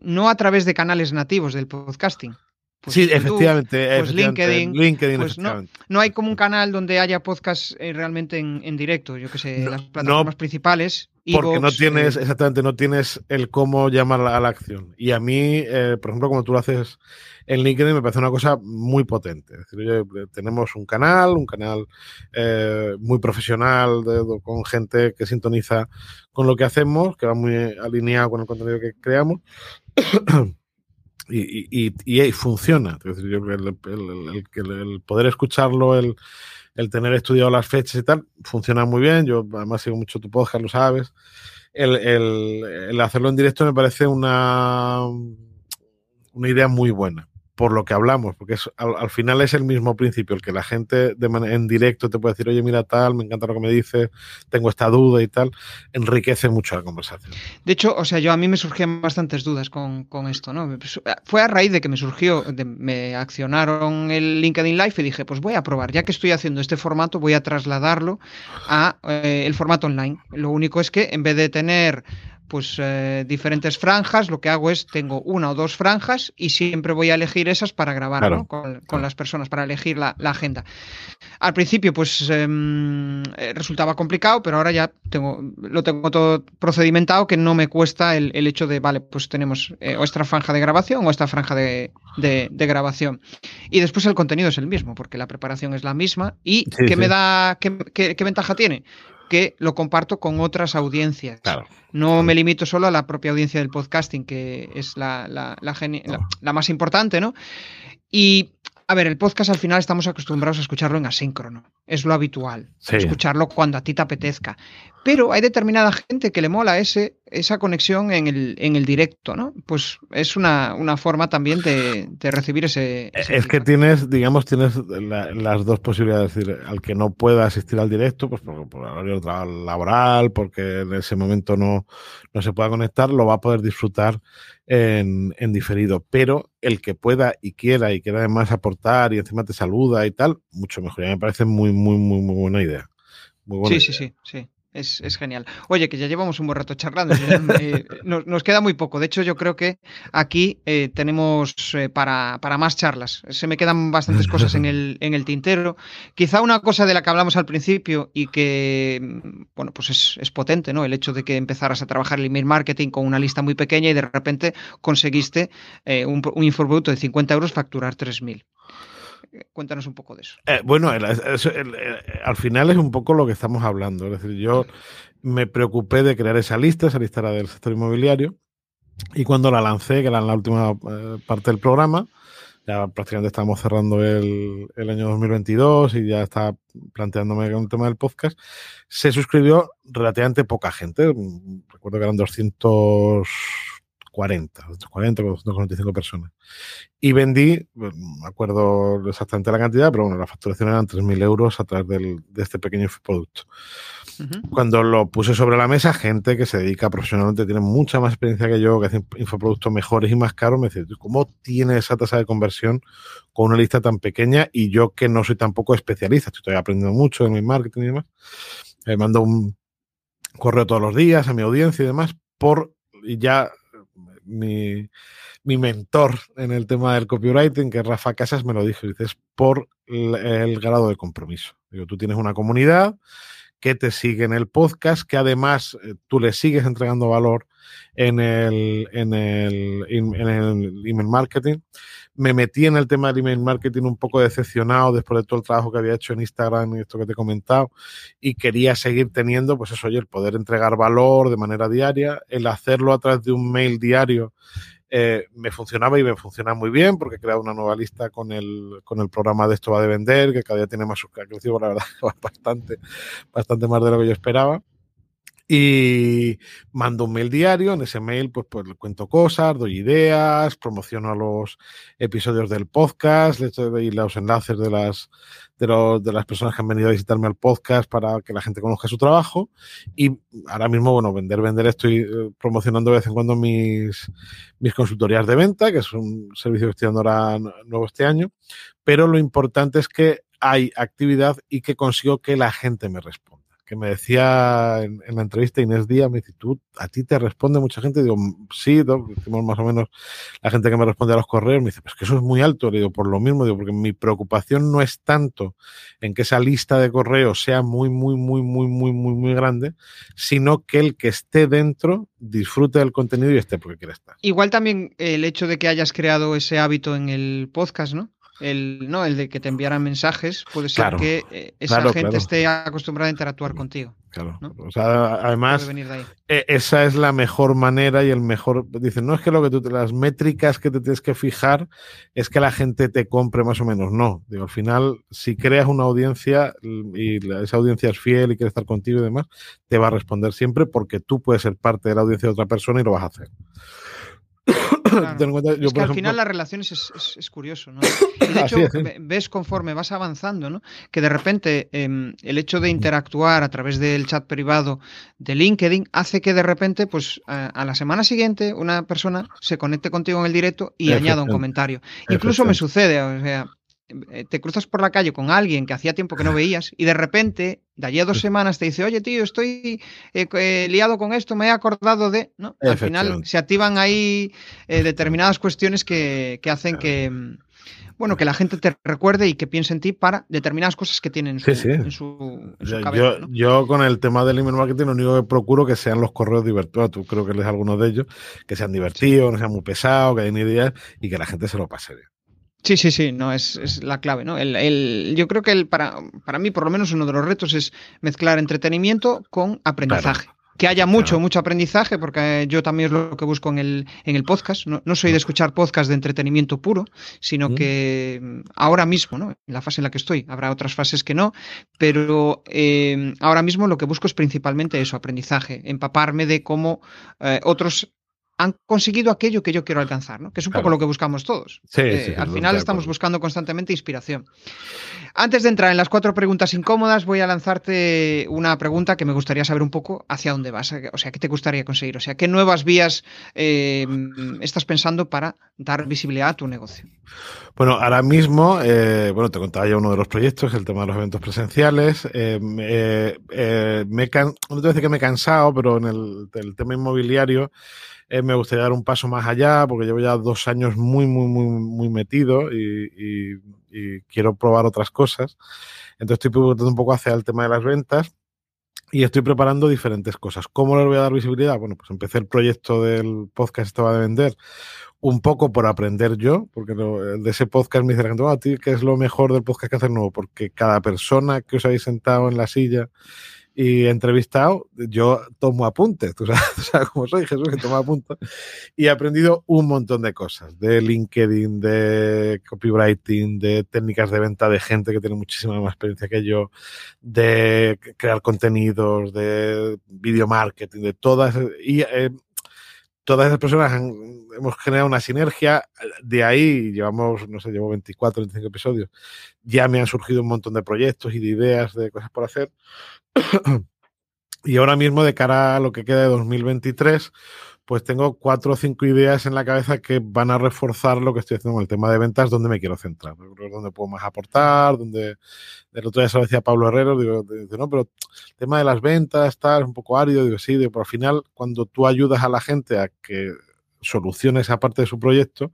B: no a través de canales nativos del podcasting.
A: Pues sí, efectivamente.
B: Pues LinkedIn. LinkedIn pues no, no, hay como un canal donde haya podcast eh, realmente en, directo, yo que sé, las plataformas principales.
A: Porque no tienes, eh, exactamente, no tienes el cómo llamar a la acción. Y a mí, eh, por ejemplo, como tú lo haces en LinkedIn, me parece una cosa muy potente. Es decir, tenemos un canal, un canal muy profesional, con gente que sintoniza con lo que hacemos, que va muy alineado con el contenido que creamos. y, y, funciona. el, poder escucharlo, el, tener estudiado las fechas y tal, funciona muy bien. Yo además sigo mucho tu podcast, lo sabes. El, hacerlo en directo me parece una, una idea muy buena por lo que hablamos, porque al, final es el mismo principio, el que la gente de en directo te puede decir, oye, mira tal, me encanta lo que me dices, tengo esta duda y tal, enriquece mucho la conversación.
B: De hecho, o sea, yo a mí me surgían bastantes dudas con, esto, ¿no? Fue a raíz de que me surgió, me accionaron el LinkedIn Live y dije, pues voy a probar, ya que estoy haciendo este formato, voy a trasladarlo a eh, el formato online. Lo único es que en vez de tener pues eh, diferentes franjas, lo que hago es tengo una o dos franjas y siempre voy a elegir esas para grabar con, las personas, para elegir la, agenda. Al principio pues em, eh, resultaba complicado, pero ahora ya tengo, lo tengo todo procedimentado que no me cuesta el, hecho de, vale, pues tenemos eh, o esta franja de grabación o esta franja de, grabación. Y después el contenido es el mismo, porque la preparación es la misma. ¿Y qué me da, qué ventaja tiene? Que lo comparto con otras audiencias. No me limito solo a la propia audiencia del podcasting, que es la, la, la más importante, ¿no? Y a ver, el podcast al final estamos acostumbrados a escucharlo en asíncrono. Es lo habitual. Escucharlo cuando a ti te apetezca. Pero hay determinada gente que le mola ese, esa conexión en el, en el directo, ¿no? Pues es una, forma también de, recibir ese,
A: Es que tienes, digamos, tienes las dos posibilidades. Es decir, al que no pueda asistir al directo, pues por, por horario laboral, porque en ese momento no, no se pueda conectar, lo va a poder disfrutar en, en, diferido. Pero el que pueda y quiera y quiera además aportar y encima te saluda y tal, mucho mejor. Ya me parece muy, muy, muy, muy buena idea. Muy buena
B: sí, sí, sí, sí. Es, genial. Oye, que ya llevamos un buen rato charlando. Eh, nos, queda muy poco. De hecho, yo creo que aquí eh, tenemos eh, para, para, más charlas. Se me quedan bastantes cosas en el, en el tintero. Quizá una cosa de la que hablamos al principio y que, mm, bueno, pues es, es potente, ¿no? El hecho de que empezaras a trabajar el email marketing con una lista muy pequeña y de repente conseguiste un, un infoproducto de 50 euros facturar 3.000. Cuéntanos un poco de eso.
A: Eh, bueno, al final es un poco lo que estamos hablando. Es decir, yo me preocupé de crear esa lista, esa lista era del sector inmobiliario, y cuando la lancé, que era en la última eh, parte del programa, ya prácticamente estábamos cerrando el, el, año 2022 y ya estaba planteándome el tema del podcast, se suscribió relativamente poca gente. Recuerdo que eran 200 40, 40, 245 personas. Y vendí, pues, me acuerdo exactamente la cantidad, pero bueno, la facturación eran 3.000 euros a través del, de este pequeño producto. Cuando lo puse sobre la mesa, gente que se dedica profesionalmente, tiene mucha más experiencia que yo, que hace infoproductos mejores y más caros, me dice, ¿cómo tiene esa tasa de conversión con una lista tan pequeña? Y yo que no soy tampoco especialista, estoy aprendiendo mucho en mi marketing y demás, me mando un correo todos los días a mi audiencia y demás, por y ya mi, mi, mentor en el tema del copywriting, que Rafa Casas, me lo dijo, dices, por el, grado de compromiso. Digo, tú tienes una comunidad que te sigue en el podcast, que además eh, tú le sigues entregando valor en el, en el, en el email marketing me metí en el tema del email marketing un poco decepcionado después de todo el trabajo que había hecho en Instagram y esto que te he comentado y quería seguir teniendo, pues eso, oye, el poder entregar valor de manera diaria, el hacerlo a través de un mail diario. Eh, me funcionaba y me funciona muy bien porque he creado una nueva lista con el, con el programa de esto va de vender, que cada día tiene más, ha crecido la verdad bastante, bastante más de lo que yo esperaba y mando un mail diario. En ese mail, pues, pues cuento cosas, doy ideas, promociono los episodios del podcast, le doy los enlaces de las, de, los, de las personas que han venido a visitarme al podcast para que la gente conozca su trabajo. Y ahora mismo, bueno, vender, vender, estoy eh, promocionando de vez en cuando mis, mis consultorías de venta, que es un servicio que estoy dando ahora nuevo este año. Pero lo importante es que hay actividad y que consigo que la gente me responda que me decía en, la entrevista Inés Díaz, me dice, ¿tú, a ti te responde mucha gente? Digo, sí, decimos más o menos la gente que me responde a los correos, me dice, pues que eso es muy alto, le digo, por lo mismo, digo, porque mi preocupación no es tanto en que esa lista de correos sea muy, muy, muy, muy, muy, muy, muy grande, sino que el que esté dentro disfrute del contenido y esté porque quiere estar.
B: Igual también el hecho de que hayas creado ese hábito en el podcast, ¿no? El, ¿no? el de que te enviaran mensajes, puede ser que eh, esa gente esté acostumbrada a interactuar contigo.
A: Claro. O sea, además, e, esa es la mejor manera y el mejor. Dicen, no es que lo que tú, las métricas que te tienes que fijar es que la gente te compre más o menos. No. Digo, al final, si creas una audiencia y esa audiencia es fiel y quiere estar contigo y demás, te va a responder siempre porque tú puedes ser parte de la audiencia de otra persona y lo vas a hacer.
B: Es que al final las relaciones es, curioso, ¿no? de hecho, ves conforme vas avanzando, ¿no? Que de repente em, el hecho de interactuar a través del chat privado de LinkedIn hace que de repente, pues a, la semana siguiente, una persona se conecte contigo en el directo y añada un comentario. Incluso me sucede, o sea, te cruzas por la calle con alguien que hacía tiempo que no veías y de repente, de allí a dos semanas, te dice, oye tío, estoy eh, eh, liado con esto, me he acordado de... ¿no? Al final se activan ahí determinadas cuestiones que, hacen que... Mm, bueno, que la gente te recuerde y que piense en ti para determinadas cosas que tienen en su,
A: cabeza. Yo, con el tema del email marketing lo único que procuro que sean los correos divertidos, tú creo que lees algunos de ellos, que sean divertidos, no sean muy pesados, que hayan ideas y que la gente se lo pase bien.
B: Sí, sí, sí, no, es, es la clave, ¿no? El, el, yo creo que el, para, para mí, por lo menos, uno de los retos es mezclar entretenimiento con aprendizaje. Que haya mucho, mucho aprendizaje, porque yo también es lo que busco en el, en el podcast. No, no soy de escuchar podcast de entretenimiento puro, sino mm. que mm, ahora mismo, ¿no? En la fase en la que estoy, habrá otras fases que no, pero eh, ahora mismo lo que busco es principalmente eso, aprendizaje, empaparme de cómo eh, otros han conseguido aquello que yo quiero alcanzar, ¿no? Que es un poco lo que buscamos todos. Eh, al final estamos buscando constantemente inspiración. Antes de entrar en las cuatro preguntas incómodas, voy a lanzarte una pregunta que me gustaría saber un poco hacia dónde vas. O sea, ¿qué te gustaría conseguir? O sea, ¿qué nuevas vías eh, estás pensando para dar visibilidad a tu negocio?
A: Bueno, ahora mismo, eh, bueno, te contaba ya uno de los proyectos, el tema de los eventos presenciales. me, me no te voy a decir que me he cansado, pero en el tema inmobiliario eh, me gustaría dar un paso más allá porque llevo ya dos años muy, muy, muy, muy metido y, quiero probar otras cosas. Entonces estoy preguntando un poco hacia el tema de las ventas y estoy preparando diferentes cosas. ¿Cómo les voy a dar visibilidad? Bueno, pues empecé el proyecto del podcast estaba de vender un poco por aprender yo, porque de ese podcast me dice la gente, ¿qué es lo mejor del podcast que haces nuevo? Porque cada persona que os habéis sentado en la silla y entrevistado, yo tomo apuntes, tú sabes, cómo soy, Jesús, que tomo apuntes, y he aprendido un montón de cosas, de LinkedIn, de copywriting, de técnicas de venta de gente que tiene muchísima más experiencia que yo, de crear contenidos, de video marketing, de todas, y eh, todas esas personas hemos generado una sinergia, de ahí llevamos, no sé, llevo 24, 25 episodios, ya me han surgido un montón de proyectos y de ideas, de cosas por hacer, y ahora mismo, de cara a lo que queda de 2023, pues tengo cuatro o cinco ideas en la cabeza que van a reforzar lo que estoy haciendo con el tema de ventas, donde me quiero centrar, donde puedo más aportar, donde el otro día se lo decía Pablo Herrero, digo, no, pero el tema de las ventas está un poco árido, digo, sí, digo, pero al final, cuando tú ayudas a la gente a que solucione esa parte de su proyecto,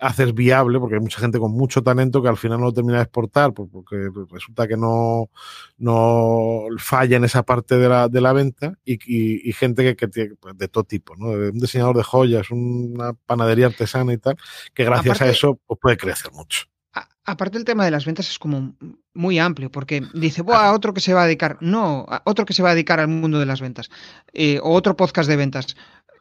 A: haces viable, porque hay mucha gente con mucho talento que al final no lo termina de exportar, porque resulta que no, no falla en esa parte de la, de la venta, y, gente que, que tiene pues, de todo tipo, ¿no? Un diseñador de joyas, una panadería artesana y tal, que gracias a eso pues, puede crecer mucho.
B: aparte el tema de las ventas es como muy amplio, porque dice, a otro que se va a dedicar, no, otro que se va a dedicar al mundo de las ventas, eh, o otro podcast de ventas.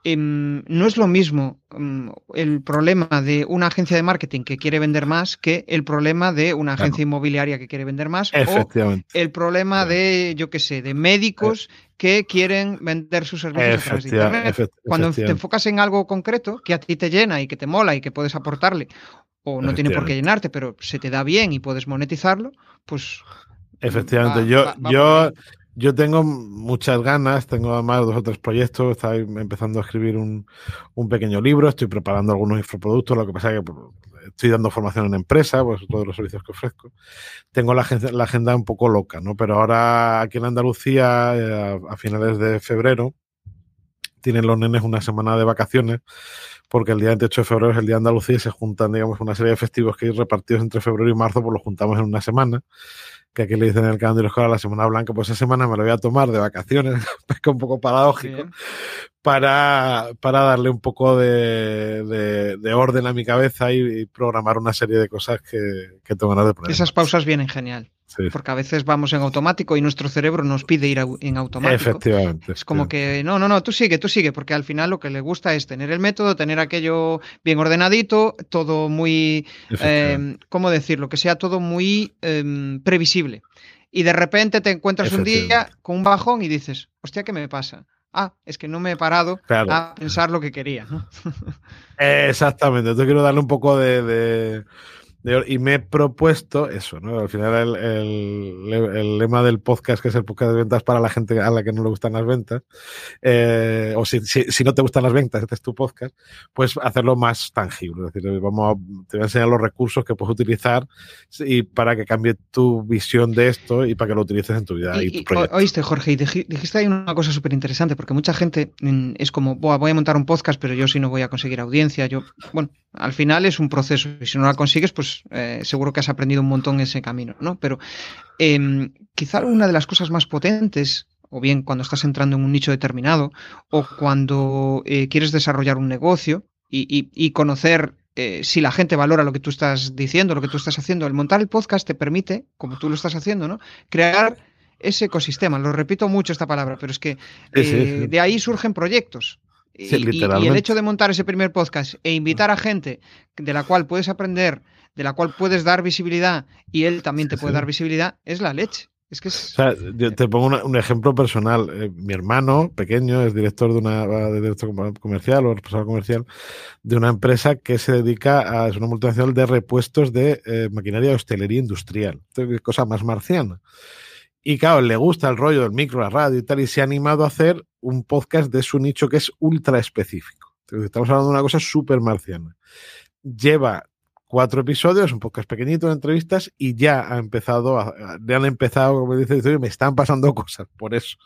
B: Em, no es lo mismo em, el problema de una agencia de marketing que quiere vender más que el problema de una agencia inmobiliaria que quiere vender más o el problema de, yo qué sé, de médicos que quieren vender sus servicios a través de Internet. Cuando te enfocas en algo concreto que a ti te llena y que te mola y que puedes aportarle, o no tiene por qué llenarte, pero se te da bien y puedes monetizarlo, pues...
A: Efectivamente, yo, yo, yo tengo muchas ganas, tengo además dos o tres proyectos, estoy empezando a escribir un, pequeño libro, estoy preparando algunos infoproductos, lo que pasa es que pues, estoy dando formación en empresa, pues todos los servicios que ofrezco. Tengo la, la agenda un poco loca, ¿no? Pero ahora aquí en Andalucía, eh, a, finales de febrero, tienen los nenes una semana de vacaciones porque el día 28 de febrero es el día de Andalucía y se juntan, digamos, una serie de festivos que hay repartidos entre febrero y marzo, pues los juntamos en una semana que aquí le dicen en el calendario escolar la Semana Blanca, pues esa semana me lo voy a tomar de vacaciones, es un poco paradójico, para, para darle un poco de, de, orden a mi cabeza y, programar una serie de cosas que, que tengo de poner.
B: Esas pausas vienen genial. Porque a veces vamos en automático y nuestro cerebro nos pide ir en automático.
A: Efectivamente.
B: Es como que, no, no, no, tú sigue, tú sigue, porque al final lo que le gusta es tener el método, tener aquello bien ordenadito, todo muy, eh, ¿cómo decirlo? Que sea todo muy em, previsible. Y de repente te encuentras un día con un bajón y dices, hostia, ¿qué me pasa? Ah, es que no me he parado a pensar lo que quería.
A: Exactamente, yo quiero darle un poco de y me he propuesto eso, ¿no? Al final el, lema del podcast, que es el podcast de ventas para la gente a la que no le gustan las ventas, eh, o si, si, no te gustan las ventas, este es tu podcast, pues hacerlo más tangible. Es decir, vamos te voy a enseñar los recursos que puedes utilizar y para que cambie tu visión de esto y para que lo utilices en tu vida. Y,
B: oíste, Jorge, y dijiste ahí una cosa súper interesante, porque mucha gente mm, es como, voy a montar un podcast, pero yo sí no voy a conseguir audiencia. Yo, bueno, al final es un proceso y si no la consigues, pues pues, eh, seguro que has aprendido un montón en ese camino, ¿no? Pero em, quizá una de las cosas más potentes o bien cuando estás entrando en un nicho determinado, o cuando eh, quieres desarrollar un negocio y, conocer eh, si la gente valora lo que tú estás diciendo, lo que tú estás haciendo. El montar el podcast te permite, como tú lo estás haciendo, ¿no? Crear ese ecosistema. Lo repito mucho esta palabra, pero es que de ahí surgen proyectos. y, el hecho de montar ese primer podcast e invitar a gente de la cual puedes aprender de la cual puedes dar visibilidad y él también te puede dar visibilidad, es la leche. Es que es...
A: O sea, yo te pongo una, un ejemplo personal. Eh, mi hermano pequeño es director de una de director comercial o responsable comercial de una empresa que se dedica a es una multinacional de repuestos de eh, maquinaria de hostelería industrial. Entonces, cosa más marciana. Y claro, le gusta el rollo del micro, la radio y tal, y se ha animado a hacer un podcast de su nicho que es ultra específico. Entonces, estamos hablando de una cosa súper marciana. Lleva cuatro episodios, un podcast pequeñito de entrevistas, y ya ha empezado, a, ya han empezado, como dice me están pasando cosas por eso.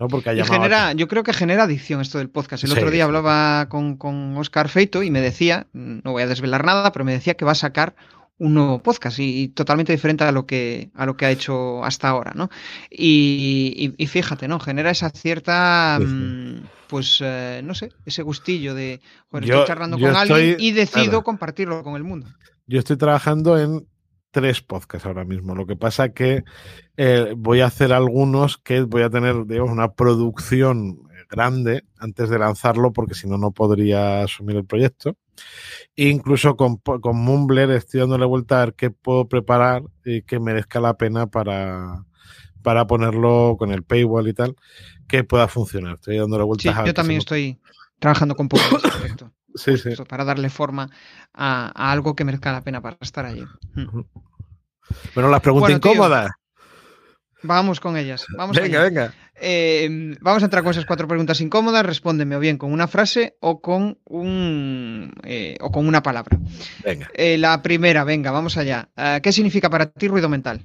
A: ¿no? Porque ha
B: y genera, yo creo que genera adicción esto del podcast. El sí, otro día hablaba con, con Oscar Feito y me decía, no voy a desvelar nada, pero me decía que va a sacar un nuevo podcast y, y, totalmente diferente a lo que a lo que ha hecho hasta ahora, ¿no? Y, y, y fíjate, ¿no? Genera esa cierta, sí, sí. pues, eh, no sé, ese gustillo de, joder, yo, estoy charlando con estoy, alguien y decido claro. compartirlo con el mundo.
A: Yo estoy trabajando en tres podcasts ahora mismo. Lo que pasa que eh, voy a hacer algunos que voy a tener, digamos, una producción grande antes de lanzarlo porque si no, no podría asumir el proyecto. Incluso con, con Mumbler estoy dándole vuelta a ver qué puedo preparar y que merezca la pena para, para ponerlo con el paywall y tal, que pueda funcionar. Estoy dándole vueltas
B: sí, a Yo también estoy trabajando con poco respecto.
A: sí, sí.
B: Para darle forma a, a, algo que merezca la pena para estar allí.
A: Bueno, las preguntas bueno, incómodas.
B: Tío, Vamos con ellas. Vamos
A: venga,
B: allá.
A: venga.
B: Eh, vamos a entrar con esas cuatro preguntas incómodas. Respóndeme o bien con una frase o con un eh, o con una palabra.
A: Venga.
B: Eh, la primera, venga, vamos allá. Uh, ¿Qué significa para ti ruido mental?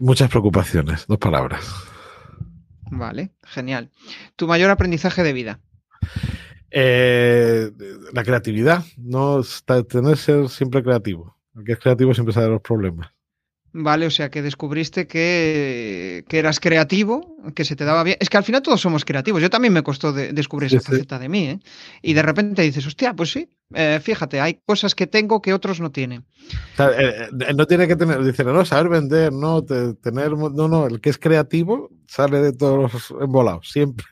A: Muchas preocupaciones, dos palabras.
B: Vale, genial. ¿Tu mayor aprendizaje de vida?
A: Eh, la creatividad, no tener ser siempre creativo. El que es creativo siempre sabe los problemas.
B: Vale, o sea que descubriste que, que, eras creativo, que se te daba bien. Es que al final todos somos creativos. Yo también me costó de, descubrir esa sí, faceta de mí, ¿eh? Y de repente dices, hostia, pues sí, eh, fíjate, hay cosas que tengo que otros no tienen.
A: O sea, eh, no tiene que tener, dice, no, saber vender, no, te, tener, no, no, el que es creativo sale de todos los embolados, siempre.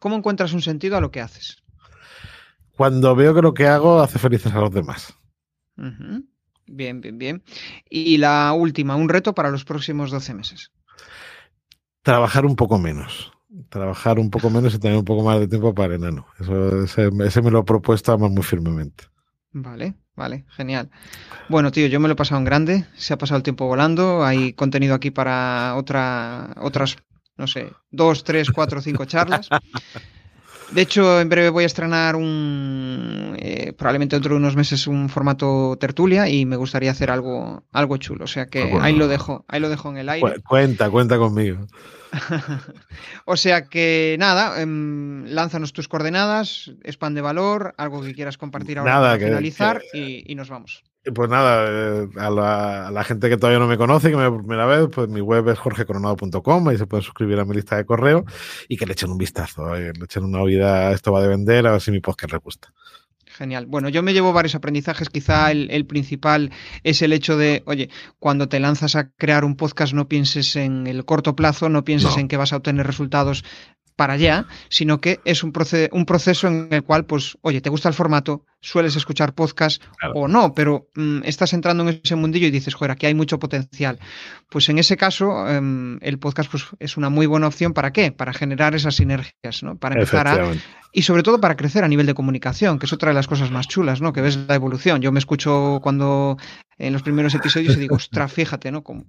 B: ¿Cómo encuentras un sentido a lo que haces?
A: Cuando veo que lo que hago hace felices a los demás.
B: Uh -huh. Bien, bien, bien. Y la última, un reto para los próximos 12 meses.
A: Trabajar un poco menos. Trabajar un poco menos y tener un poco más de tiempo para enano. Eso, ese, ese me lo he propuesto además muy firmemente.
B: Vale, vale, genial. Bueno, tío, yo me lo he pasado en grande, se ha pasado el tiempo volando, hay contenido aquí para otra, otras, no sé, dos, tres, cuatro, cinco charlas. De hecho, en breve voy a estrenar un, eh, probablemente dentro de unos meses, un formato tertulia y me gustaría hacer algo, algo chulo. O sea que bueno. ahí lo dejo, ahí lo dejo en el aire.
A: Cuenta, cuenta conmigo.
B: o sea que nada, eh, lánzanos tus coordenadas, spam de valor, algo que quieras compartir ahora
A: nada,
B: para
A: que,
B: finalizar
A: que...
B: Y, y, nos vamos.
A: Pues nada, eh, a, la, a, la, gente que todavía no me conoce, que me ve por primera vez, pues mi web es jorgecoronado.com, ahí se pueden suscribir a mi lista de correo y que le echen un vistazo, eh, le echen una oída, esto va de vender, a ver si mi podcast les gusta.
B: Genial. Bueno, yo me llevo varios aprendizajes. Quizá el, el, principal es el hecho de, oye, cuando te lanzas a crear un podcast no pienses en el corto plazo, no pienses no. en que vas a obtener resultados para allá, sino que es un, proce un, proceso en el cual, pues, oye, te gusta el formato, sueles escuchar podcast claro. o no, pero mmm, estás entrando en ese mundillo y dices, joder, aquí hay mucho potencial. Pues en ese caso, um, el podcast pues, es una muy buena opción. ¿Para qué? Para generar esas sinergias, ¿no? Para empezar a. Y sobre todo para crecer a nivel de comunicación, que es otra de las cosas más chulas, ¿no? Que ves la evolución. Yo me escucho cuando en los primeros episodios y digo, ostras, fíjate, ¿no? ¿Cómo,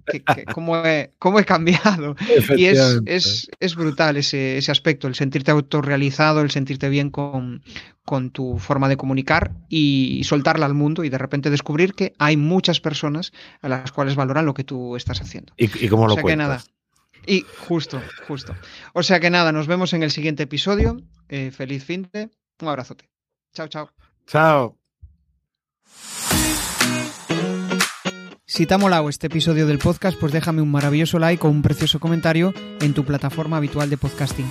B: cómo, he, cómo he, cambiado? Y es, es, es brutal ese, ese, aspecto, el sentirte autorrealizado, el sentirte bien con, con tu forma de comunicar y soltarla al mundo y de repente descubrir que hay muchas personas a las cuales valoran lo que tú estás haciendo.
A: ¿Y, y cómo
B: o
A: lo
B: sea
A: cuentas?
B: Que nada, y justo, justo. O sea que nada, nos vemos en el siguiente episodio. Eh, feliz fin de. Un abrazote. Chao, chao.
A: Chao.
B: Si te ha molado este episodio del podcast, pues déjame un maravilloso like o un precioso comentario en tu plataforma habitual de podcasting.